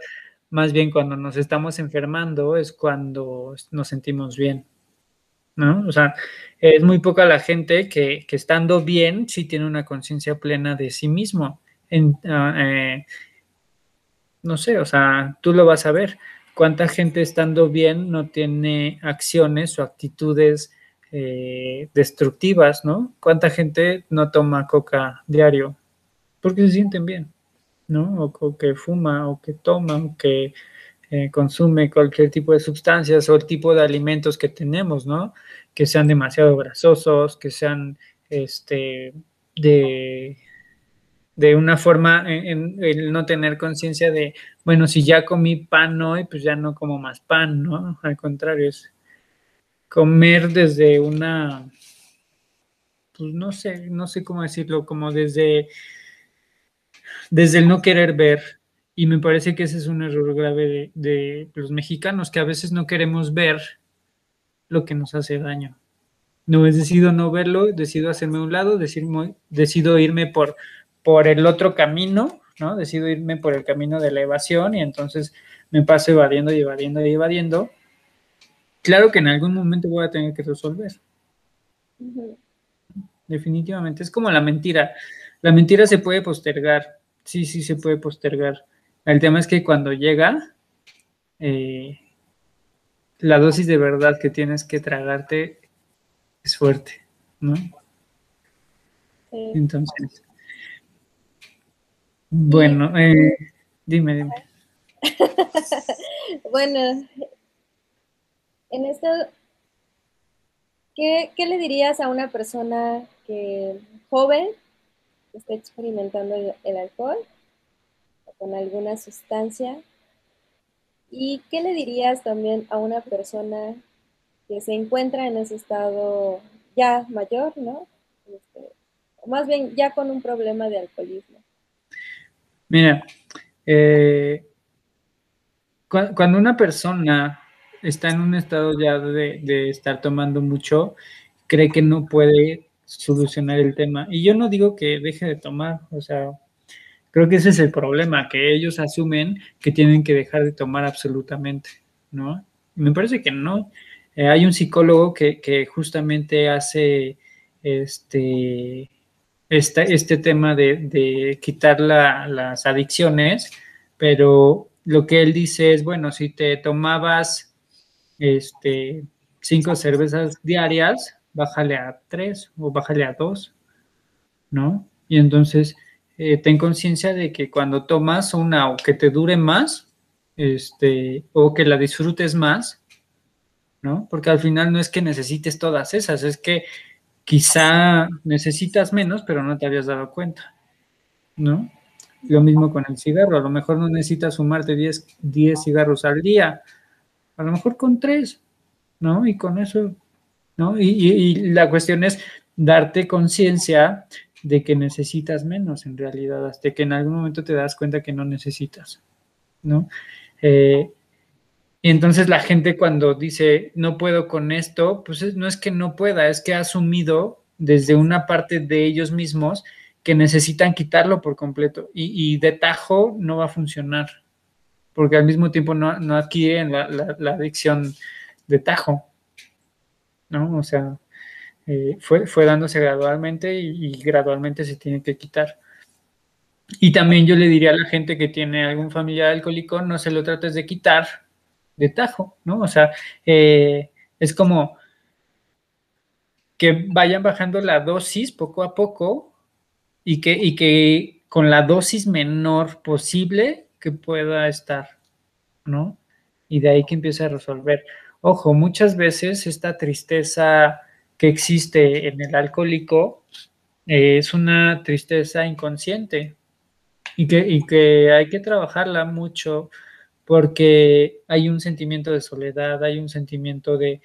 Speaker 1: más bien cuando nos estamos enfermando es cuando nos sentimos bien, ¿no? O sea, es muy poca la gente que, estando bien sí tiene una conciencia plena de sí mismo. Ah, eh, no sé, o sea, tú lo vas a ver cuánta gente estando bien no tiene acciones o actitudes eh, destructivas, ¿no? ¿Cuánta gente no toma coca diario? Porque se sienten bien, ¿no? O, que fuma, o que toma, o que eh, consume cualquier tipo de sustancias o el tipo de alimentos que tenemos, ¿no? Que sean demasiado grasosos, que sean este, de de una forma en, el no tener conciencia de, bueno, si ya comí pan hoy, pues ya no como más pan, ¿no? Al contrario, es comer desde una, pues no sé, no sé cómo decirlo, como desde, desde el no querer ver. Y me parece que ese es un error grave de, de los mexicanos, que a veces no queremos ver lo que nos hace daño. No, es decido no verlo, decido hacerme a un lado, decido, decido irme por por el otro camino, ¿no? Decido irme por el camino de la evasión y entonces me paso evadiendo y evadiendo y evadiendo. Claro que en algún momento voy a tener que resolver. Definitivamente. Es como la mentira. La mentira se puede postergar. Sí, sí, se puede postergar. El tema es que cuando llega, eh, la dosis de verdad que tienes que tragarte es fuerte, ¿no? Entonces, bueno, eh, dime, dime. *laughs*
Speaker 2: bueno, en esto, ¿qué, le dirías a una persona que joven está experimentando el, alcohol o con alguna sustancia? ¿Y qué le dirías también a una persona que se encuentra en ese estado ya mayor, ¿no? Este, más bien ya con un problema de alcoholismo.
Speaker 1: Mira, eh, cuando una persona está en un estado ya de, estar tomando mucho, cree que no puede solucionar el tema. Y yo no digo que deje de tomar, o sea, creo que ese es el problema, que ellos asumen que tienen que dejar de tomar absolutamente, ¿no? Me parece que no. Eh, hay un psicólogo que, que justamente hace este este, este tema de, quitar las adicciones, pero lo que él dice es, bueno, si te tomabas este, cinco cervezas diarias, bájale a tres o bájale a dos, ¿no? Y entonces eh, ten conciencia de que cuando tomas una o que te dure más, este, o que la disfrutes más, ¿no? Porque al final no es que necesites todas esas, es que quizá necesitas menos, pero no te habías dado cuenta, ¿no? Lo mismo con el cigarro, a lo mejor no necesitas sumarte 10, 10 cigarros al día, a lo mejor con tres, ¿no? Y con eso, ¿no? Y, la cuestión es darte conciencia de que necesitas menos en realidad, hasta que en algún momento te das cuenta que no necesitas, ¿no? Eh, y entonces la gente cuando dice, no puedo con esto, pues no es que no pueda, es que ha asumido desde una parte de ellos mismos que necesitan quitarlo por completo y, de tajo no va a funcionar, porque al mismo tiempo no, no adquieren la, adicción de tajo, ¿no? O sea, eh, fue, fue dándose gradualmente y, gradualmente se tiene que quitar. Y también yo le diría a la gente que tiene algún familiar alcohólico, no se lo trates de quitar de tajo, ¿no? O sea, eh, es como que vayan bajando la dosis poco a poco y que, y que con la dosis menor posible que pueda estar, ¿no? Y de ahí que empiece a resolver. Ojo, muchas veces esta tristeza que existe en el alcohólico eh, es una tristeza inconsciente y que, y que hay que trabajarla mucho porque hay un sentimiento de soledad, hay un sentimiento de,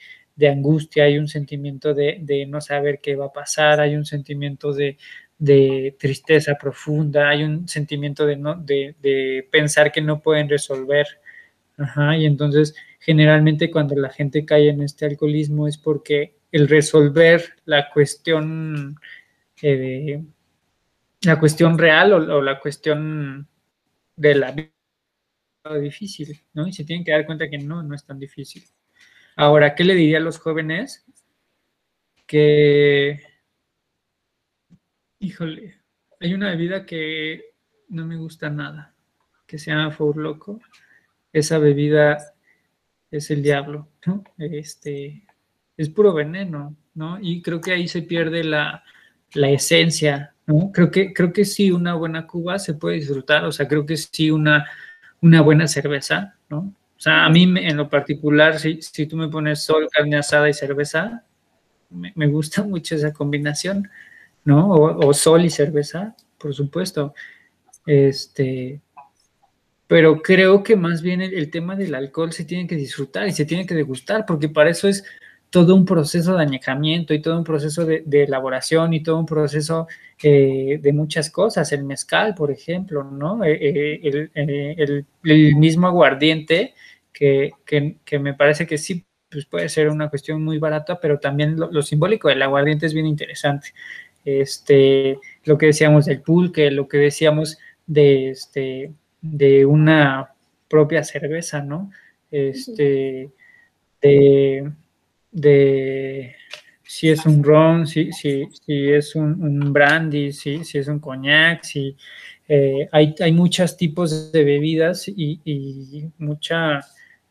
Speaker 1: angustia, hay un sentimiento de, no saber qué va a pasar, hay un sentimiento de, tristeza profunda, hay un sentimiento de, no, de, pensar que no pueden resolver. Y entonces generalmente cuando la gente cae en este alcoholismo es porque el resolver la cuestión, eh, la cuestión real o, la cuestión de la vida difícil, ¿no? Y se tienen que dar cuenta que no, no es tan difícil. Ahora, ¿qué le diría a los jóvenes? Que, híjole, hay una bebida que no me gusta nada, que se llama Four Loco. Esa bebida es el diablo, ¿no? Este, es puro veneno, ¿no? Y creo que ahí se pierde la, la esencia, ¿no? Creo que, creo que sí, una buena Cuba se puede disfrutar, o sea, creo que sí, una una buena cerveza, ¿no? O sea, a mí en lo particular, si, si tú me pones sol, carne asada y cerveza, me, gusta *laughs* mucho esa combinación, ¿no? O, sol y cerveza, por supuesto. Este, pero creo que más bien el, tema del alcohol se tiene que disfrutar y se tiene que degustar, porque para eso es todo un proceso de añejamiento y todo un proceso de, elaboración y todo un proceso eh, de muchas cosas. El mezcal, por ejemplo, ¿no? Eh, eh, el, mismo aguardiente, que, me parece que sí pues puede ser una cuestión muy barata, pero también lo, simbólico del aguardiente es bien interesante. Este, lo que decíamos del pulque, lo que decíamos de, este, de una propia cerveza, ¿no? Este, de de si es un ron, si, si, si es un, brandy, si, si, es un coñac, si eh, hay, hay muchos tipos de bebidas y, mucha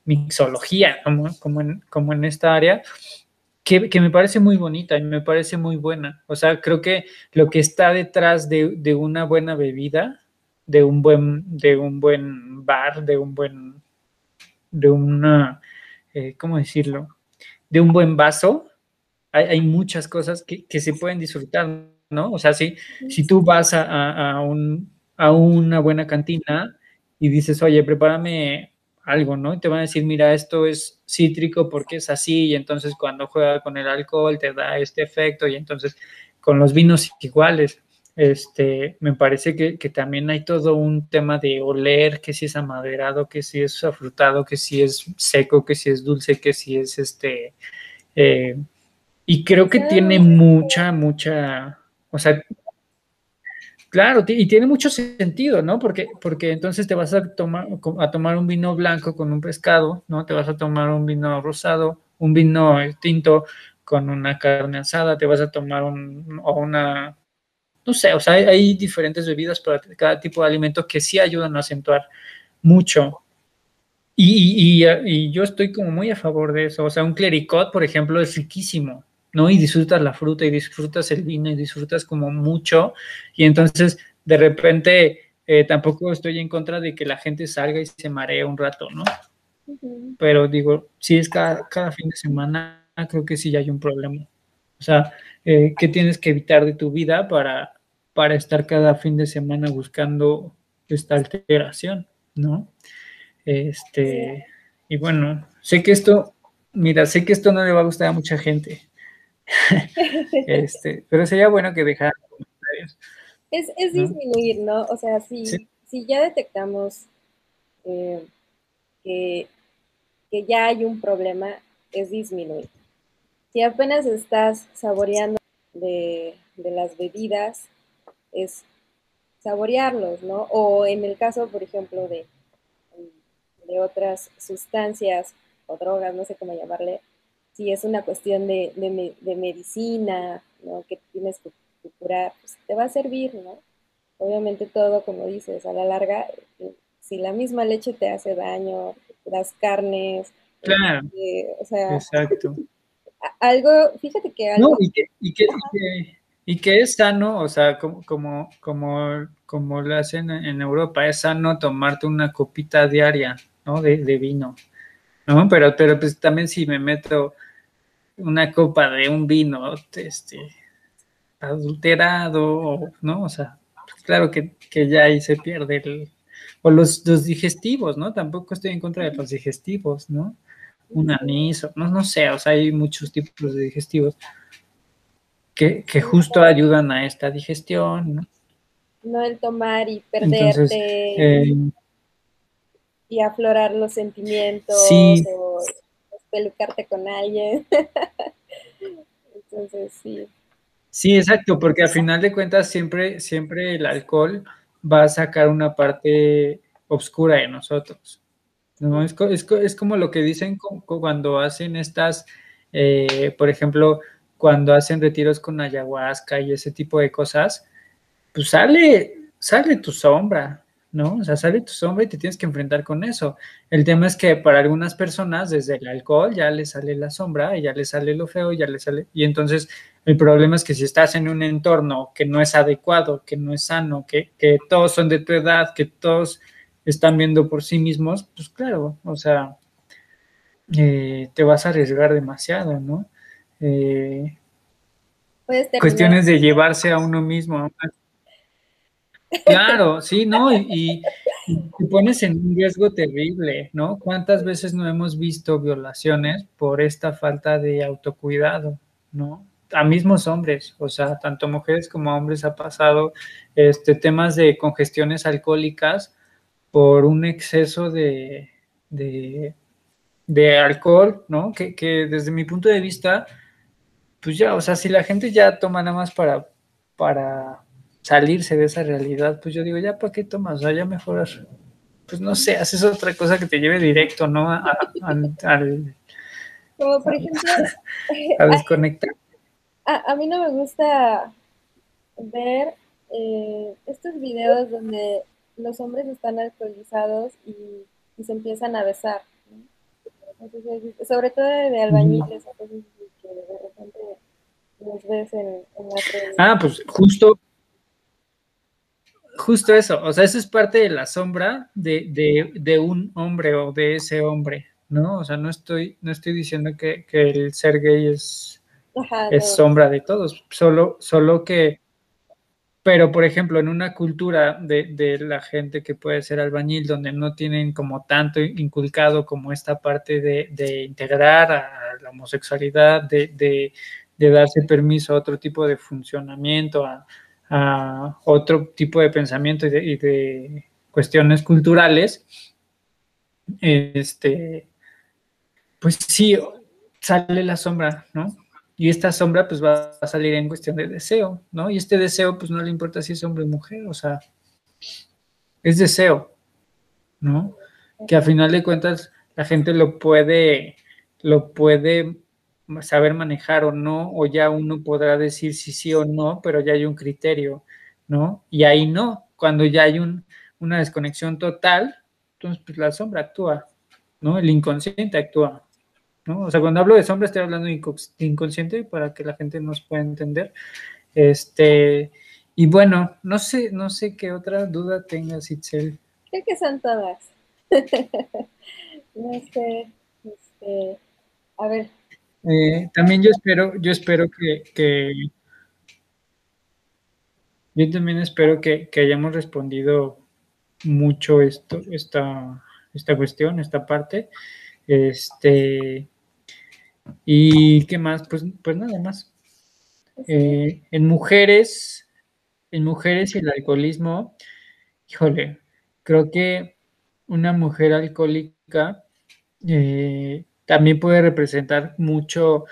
Speaker 1: mixología como, como, en, como en esta área que, me parece muy bonita y me parece muy buena. O sea, creo que lo que está detrás de, una buena bebida, de un buen, de un buen bar, de un buen, de una, eh, ¿cómo decirlo? de un buen vaso, hay, muchas cosas que, se pueden disfrutar, ¿no? O sea, si, si tú vas a, un, a una buena cantina y dices, oye, prepárame algo, ¿no? Y te van a decir, mira, esto es cítrico porque es así, y entonces cuando juega con el alcohol te da este efecto, y entonces con los vinos iguales. Este, me parece que, que, también hay todo un tema de oler, que si es amaderado, que si es afrutado, que si es seco, que si es dulce, que si es este. Eh, y creo que tiene mucha, mucha, o sea, claro, y tiene mucho sentido, ¿no? Porque, porque entonces te vas a tomar, a tomar un vino blanco con un pescado, ¿no? Te vas a tomar un vino rosado, un vino tinto con una carne asada, te vas a tomar un, o una no sé, o sea, hay, diferentes bebidas para cada tipo de alimento que sí ayudan a acentuar mucho. Y, y, yo estoy como muy a favor de eso. O sea, un clericot, por ejemplo, es riquísimo, ¿no? Y disfrutas la fruta y disfrutas el vino y disfrutas como mucho. Y entonces, de repente, eh, tampoco estoy en contra de que la gente salga y se maree un rato, ¿no? Pero digo, si es cada, cada fin de semana, creo que sí ya hay un problema. O sea, eh, ¿qué tienes que evitar de tu vida para, para estar cada fin de semana buscando esta alteración, ¿no? Este, y bueno, sé que esto, mira, sé que esto no le va a gustar a mucha gente, *laughs* este, pero sería bueno que dejara comentarios.
Speaker 2: Es, es disminuir, ¿no? O sea, si, si ya detectamos eh, que, que ya hay un problema, es disminuir. Si apenas estás saboreando de, las bebidas, es saborearlos, ¿no? O en el caso, por ejemplo, de, de otras sustancias o drogas, no sé cómo llamarle, si es una cuestión de, medicina, ¿no? Que tienes que, curar, pues te va a servir, ¿no? Obviamente todo, como dices, a la larga, si la misma leche te hace daño, las carnes,
Speaker 1: claro. Este, o sea, exacto
Speaker 2: algo, fíjate que algo...
Speaker 1: No, y que, y que, y que, es sano, o sea, como, como, como, como lo hacen en Europa, es sano tomarte una copita diaria, ¿no? De, de vino, ¿no? Pero, pero pues también si me meto una copa de un vino, este, adulterado, ¿no? O sea, pues claro que, que, ya ahí se pierde el... O los, los digestivos, ¿no? Tampoco estoy en contra de los digestivos, ¿no? Un anís, no, no sé, o sea, hay muchos tipos de digestivos que, justo ayudan a esta digestión.
Speaker 2: ¿no? no el tomar y perderte eh, y aflorar los sentimientos o pelucarte con alguien. *laughs* Entonces, sí.
Speaker 1: Sí, exacto, porque al final de cuentas siempre, siempre el alcohol va a sacar una parte oscura de nosotros. No, es, es, como lo que dicen cuando hacen estas, eh, por ejemplo, cuando hacen retiros con ayahuasca y ese tipo de cosas, pues sale, sale tu sombra, ¿no? O sea, sale tu sombra y te tienes que enfrentar con eso. El tema es que para algunas personas, desde el alcohol, ya le sale la sombra y ya le sale lo feo, ya le sale. Y entonces, el problema es que si estás en un entorno que no es adecuado, que no es sano, que, que todos son de tu edad, que todos están viendo por sí mismos, pues claro, o sea, eh, te vas a arriesgar demasiado, ¿no? Eh, cuestiones de llevarse a uno mismo. Claro, sí, ¿no? Y, te pones en un riesgo terrible, ¿no? ¿Cuántas veces no hemos visto violaciones por esta falta de autocuidado, ¿no? A mismos hombres, o sea, tanto mujeres como hombres ha pasado este, temas de congestiones alcohólicas por un exceso de, de, alcohol, ¿no? Que, desde mi punto de vista, pues ya, o sea, si la gente ya toma nada más para, para salirse de esa realidad, pues yo digo, ya, ¿para qué tomas? O sea, ya mejor, pues no sé, haces otra cosa que te lleve directo, ¿no? A, al,
Speaker 2: Como por ejemplo, *laughs*
Speaker 1: a desconectar. *laughs*
Speaker 2: A, mí no me gusta ver eh, estos videos donde los hombres están alcoholizados y, se empiezan a besar. sobre todo de, albañiles, que de repente los ves en, la
Speaker 1: Ah, pues justo, justo eso, o sea, eso es parte de la sombra de, un hombre o de ese hombre, ¿no? O sea, no estoy, no estoy diciendo que, el ser gay es, es sombra de todos, solo, solo que pero, por ejemplo, en una cultura de, la gente que puede ser albañil, donde no tienen como tanto inculcado como esta parte de, integrar a la homosexualidad, de, darse permiso a otro tipo de funcionamiento, a, otro tipo de pensamiento y de, cuestiones culturales, este, pues sí, sale la sombra, ¿no? Y esta sombra pues va a salir en cuestión de deseo, ¿no? Y este deseo pues no le importa si es hombre o mujer, o sea, es deseo, ¿no? Que a final de cuentas la gente lo puede, lo puede saber manejar o no, o ya uno podrá decir si sí o no, pero ya hay un criterio. ¿no? Y ahí no, cuando ya hay una desconexión total, entonces pues la sombra actúa, ¿no? El inconsciente actúa, ¿no? O sea, cuando hablo de sombra estoy hablando de inconsciente para que la gente nos pueda entender. Este, y bueno, no sé, no sé qué otra duda tengas, Itzel.
Speaker 2: Creo que son todas. *laughs* no sé, este, a ver.
Speaker 1: Eh, también yo espero, yo espero que, yo también espero que, hayamos respondido mucho esto, esta, esta cuestión, esta parte. Este, y qué más, pues, pues nada más. Eh, en mujeres, en mujeres y el alcoholismo, híjole, creo que una mujer alcohólica eh, también puede representar mucho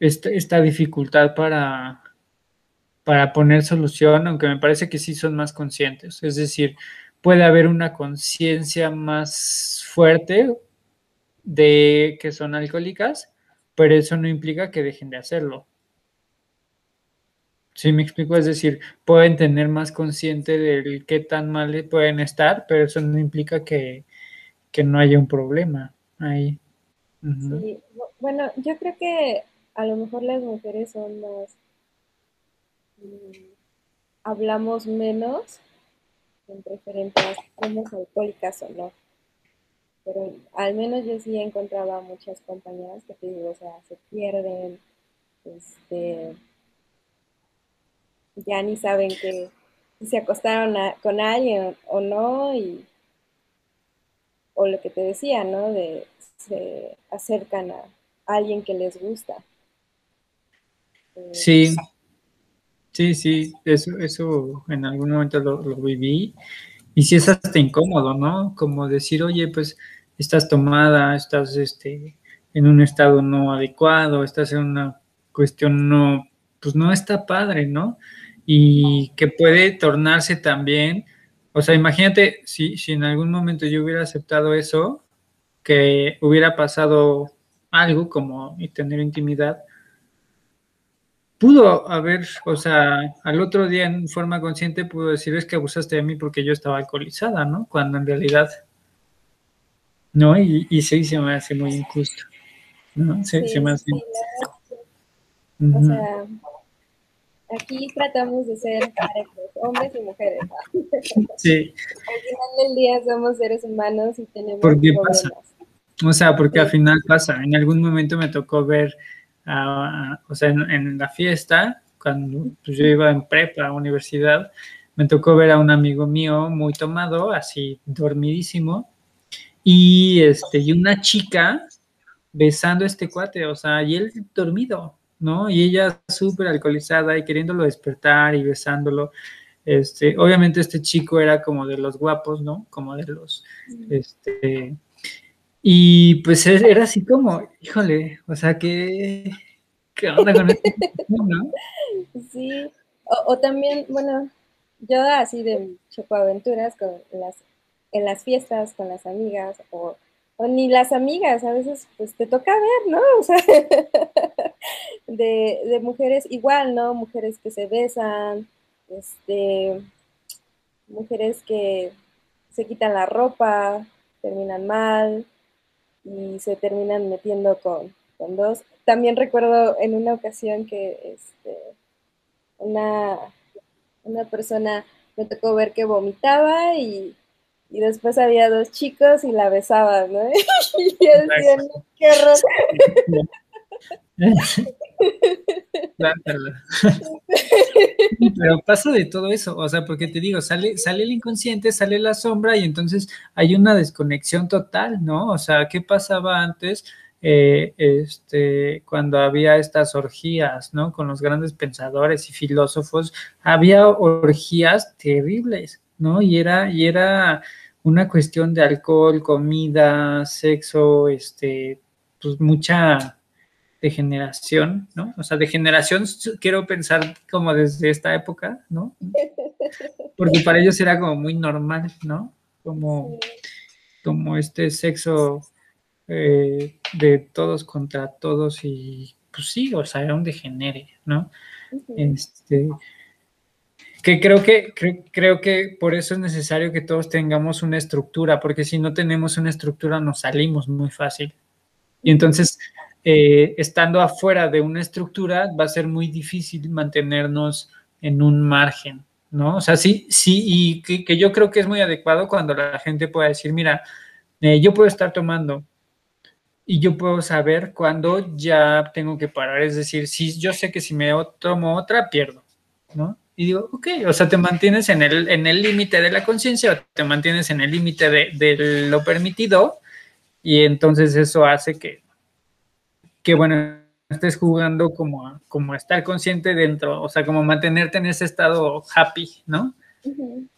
Speaker 1: esta, dificultad para, para poner solución, aunque me parece que sí son más conscientes. Es decir, puede haber una conciencia más fuerte de que son alcohólicas, pero eso no implica que dejen de hacerlo. Sí, me explico, es decir, pueden tener más consciente del qué tan mal pueden estar, pero eso no implica que, no haya un problema ahí.
Speaker 2: Sí, bueno, yo creo que a lo mejor las mujeres son más, mm, hablamos menos en referente a somos alcohólicas o no. Pero al menos yo sí encontraba muchas compañeras que te digo, o sea, se pierden, este, ya ni saben que se acostaron con alguien o no, y, o lo que te decía, ¿no? De se acercan a alguien que les gusta.
Speaker 1: Sí, sí, sí, eso, eso en algún momento lo, lo viví. Y si es hasta incómodo, ¿no? Como decir, oye, pues estás tomada, estás este, en un estado no adecuado, estás en una cuestión no, pues no está padre, ¿no? y que puede tornarse también, o sea, imagínate si, si en algún momento yo hubiera aceptado eso, que hubiera pasado algo como tener intimidad, pudo haber, o sea, al otro día en forma consciente pudo decir es que abusaste de mí porque yo estaba alcoholizada, ¿no? Cuando en realidad no, y, y sí se me hace muy injusto, ¿no? Se, me hace...
Speaker 2: O sea, Aquí tratamos de ser hombres y mujeres. *laughs* Sí. Al final del día somos seres humanos y tenemos ¿Por qué pasa?
Speaker 1: O sea, porque al final pasa. En algún momento me tocó ver, o sea, en, la fiesta, cuando pues, yo iba en prepa, universidad, me tocó ver a un amigo mío muy tomado, así dormidísimo, y este, y una chica besando a este cuate, o sea, y él dormido, ¿no? Y ella súper alcoholizada y queriéndolo despertar y besándolo. Este, obviamente este chico era como de los guapos, ¿no? Como de los, este, y pues era así como, híjole, o sea, ¿qué, qué onda con esto?
Speaker 2: Sí, o, también, bueno, yo así de chocoaventuras con las, en las fiestas con las amigas o o ni las amigas, a veces pues te toca ver, ¿no? O sea, *laughs* de, mujeres igual, ¿no? Mujeres que se besan, este, mujeres que se quitan la ropa, terminan mal y se terminan metiendo con, con dos. También recuerdo en una ocasión que este, una, una persona me tocó ver que vomitaba y y después había dos chicos y la besaban, ¿no? *laughs* y yo decía, qué horror. *laughs* *laughs*
Speaker 1: Pero pasa de todo eso, o sea, porque te digo, sale, sale el inconsciente, sale la sombra y entonces hay una desconexión total, ¿no? O sea, ¿qué pasaba antes? Eh, este, cuando había estas orgías, ¿no? Con los grandes pensadores y filósofos, había orgías terribles, ¿no? Y era, y era una cuestión de alcohol, comida, sexo, este, pues mucha degeneración, ¿no? O sea, degeneración quiero pensar como desde esta época, ¿no? *laughs* Porque para ellos era como muy normal, ¿no? Como, como este sexo eh, de todos contra todos y pues sí, o sea, era un degenere, ¿no? Este, que creo que creo que por eso es necesario que todos tengamos una estructura, porque si no tenemos una estructura nos salimos muy fácil. Y entonces, eh, estando afuera de una estructura, va a ser muy difícil mantenernos en un margen, ¿no? O sea, sí, sí, y que, yo creo que es muy adecuado cuando la gente pueda decir, mira, eh, yo puedo estar tomando y yo puedo saber cuándo ya tengo que parar. Es decir, si yo sé que si me tomo otra, pierdo, ¿no? Y digo, ok, o sea, te mantienes en el en el límite de la conciencia o te mantienes en el límite de, de, lo permitido y entonces eso hace que, que bueno, estés jugando como, como estar consciente dentro, o sea, como mantenerte en ese estado happy, ¿no?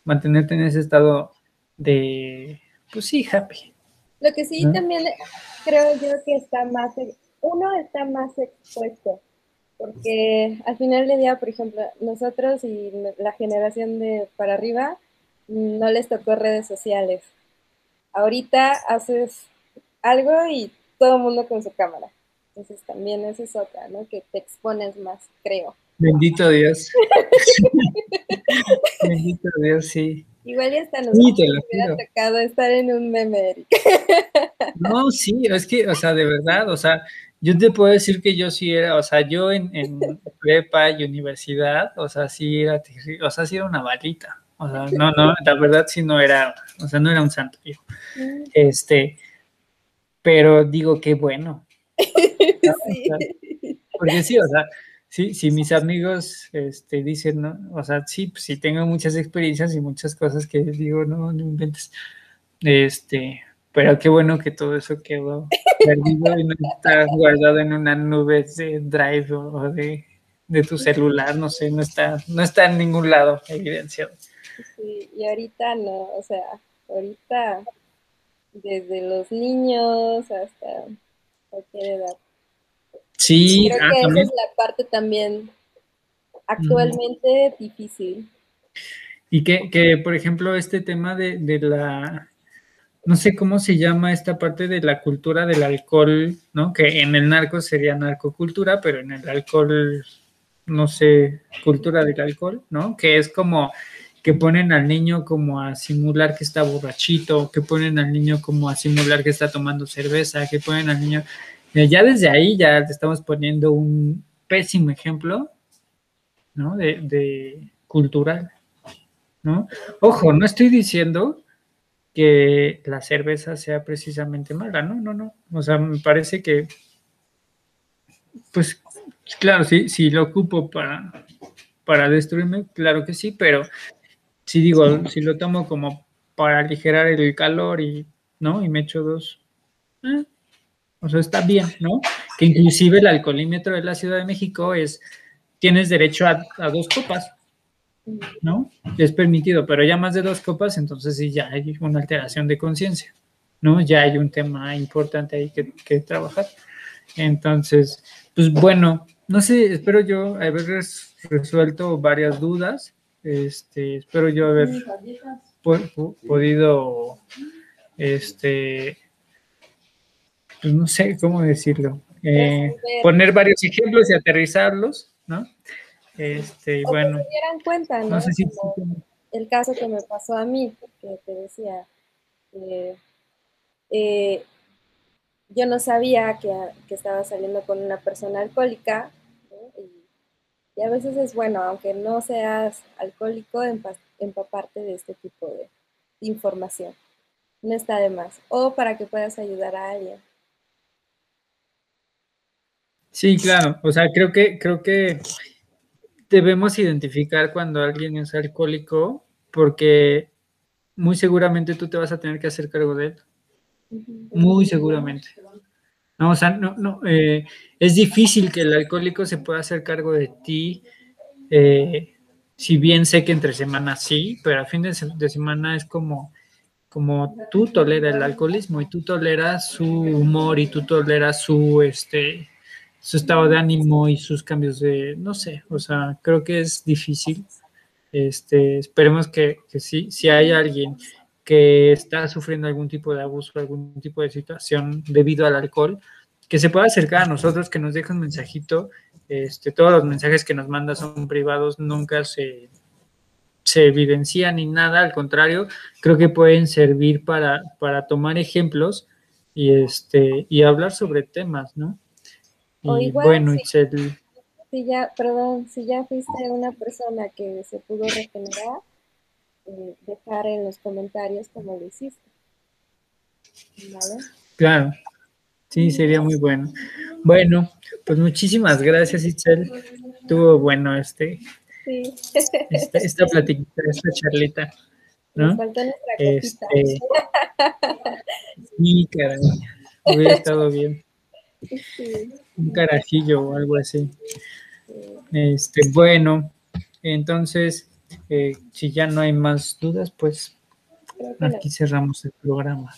Speaker 1: Mantenerte en ese estado de, pues sí, happy.
Speaker 2: Lo que sí también creo yo que está más, uno está más expuesto porque al final del día, por ejemplo, nosotros y la generación de para arriba no les tocó redes sociales. Ahorita haces algo y todo el mundo con su cámara. Entonces también esa es otra, ¿no? Que te expones más, creo.
Speaker 1: Bendito Dios. *laughs* Bendito Dios, sí.
Speaker 2: Igual ya hasta nos hubiera tocado estar en un meme,
Speaker 1: No, sí, es que, o sea, de verdad, o sea, yo te puedo decir que yo sí era, o sea, yo en, en prepa y universidad, o sea, sí era, o sea, sí era una balita. O sea, no, no, la verdad sí no era, o sea, no era un santo hijo. Mm. Este, pero digo, qué bueno. *laughs* porque sí, o sea, sí, si mis amigos este, dicen, ¿no? o sea, sí, pues sí tengo muchas experiencias y muchas cosas que digo, no, no inventes. Este, pero qué bueno que todo eso quedó perdido y no está guardado en una nube de Drive o de, tu celular, no sé, no está, no está en ningún lado evidenciado.
Speaker 2: Sí, y ahorita no, o sea, ahorita desde los niños hasta cualquier edad.
Speaker 1: Sí,
Speaker 2: creo ah, que esa es la parte también actualmente difícil.
Speaker 1: Y que, que, por ejemplo, este tema de, de la no sé cómo se llama esta parte de la cultura del alcohol, ¿no? Que en el narco sería narcocultura, pero en el alcohol, no sé, cultura del alcohol, ¿no? Que es como que ponen al niño como a simular que está borrachito, que ponen al niño como a simular que está tomando cerveza, que ponen al niño... Ya desde ahí ya te estamos poniendo un pésimo ejemplo, ¿no? De, de cultural, ¿no? Ojo, no estoy diciendo que la cerveza sea precisamente mala, ¿no? No, no. O sea, me parece que, pues, claro, sí, si lo ocupo para, para destruirme, claro que sí, pero si digo, si lo tomo como para aligerar el calor y, ¿no? Y me echo dos, eh, o sea, está bien, ¿no? Que inclusive el alcoholímetro de la Ciudad de México es, tienes derecho a, a dos copas, ¿no? Es permitido, pero ya más de dos copas, entonces sí ya hay una alteración de conciencia, ¿no? Ya hay un tema importante ahí que, trabajar. Entonces, pues bueno, no sé, espero yo haber resuelto varias dudas. Este, espero yo haber podido, este, pues no sé cómo decirlo, eh, poner varios ejemplos y aterrizarlos, ¿no? Este, bueno.
Speaker 2: se dieran cuenta, ¿no? sé si el caso que me pasó a mí, que te decía, eh, yo no sabía que, estaba saliendo con una persona alcohólica, y, a veces es bueno, aunque no seas alcohólico, empaparte de este tipo de información. No está de más. O para que puedas ayudar a alguien.
Speaker 1: Sí, claro. O sea, creo que, creo que debemos identificar cuando alguien es alcohólico porque muy seguramente tú te vas a tener que hacer cargo de él. Muy seguramente. No, o sea, no, no, eh, es difícil que el alcohólico se pueda hacer cargo de ti. Eh, si bien sé que entre semanas sí, pero a fin de, de, semana es como, como tú toleras el alcoholismo y tú toleras su humor y tú toleras su, este, su estado de ánimo y sus cambios de, no sé, o sea, creo que es difícil. Este, esperemos que, que sí, si hay alguien que está sufriendo algún tipo de abuso, algún tipo de situación debido al alcohol, que se pueda acercar a nosotros, que nos deje un mensajito. Este, todos los mensajes que nos manda son privados, nunca se, se evidencia ni nada, al contrario, creo que pueden servir para, para tomar ejemplos y este y hablar sobre temas, ¿no?
Speaker 2: Y bueno, si, ya, perdón, si ya fuiste una persona que se pudo regenerar, eh, dejar en los comentarios cómo lo hiciste.
Speaker 1: ¿Vale? Claro, sí, sería muy bueno. Bueno, pues muchísimas gracias, Itzel. Estuvo bueno este, sí. esta, esta *laughs* esta charlita. ¿no? Nos faltó nuestra este, sí, caray, hubiera estado bien. Un carajillo o algo así. Este, bueno, entonces, eh, si ya no hay más dudas, pues aquí cerramos el programa.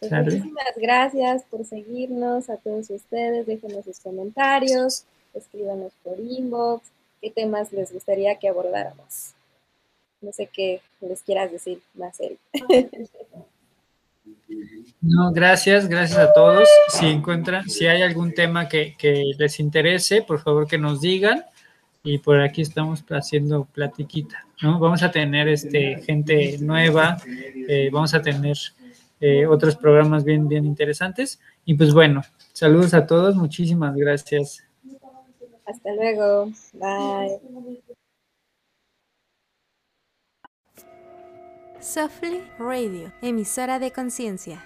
Speaker 2: Pues muchísimas gracias por seguirnos a todos ustedes. Déjenos sus comentarios, escríbanos por inbox, qué temas les gustaría que abordáramos. No sé qué les quieras decir más, él.
Speaker 1: No, gracias, gracias a todos. Si encuentran, si hay algún tema que, les interese, por favor que nos digan. Y por aquí estamos haciendo platiquita, ¿no? Vamos a tener este, gente nueva, eh, vamos a tener eh, otros programas bien, bien interesantes. Y pues bueno, saludos a todos, muchísimas gracias.
Speaker 2: Hasta luego, bye.
Speaker 3: Softly Radio, emisora de conciencia.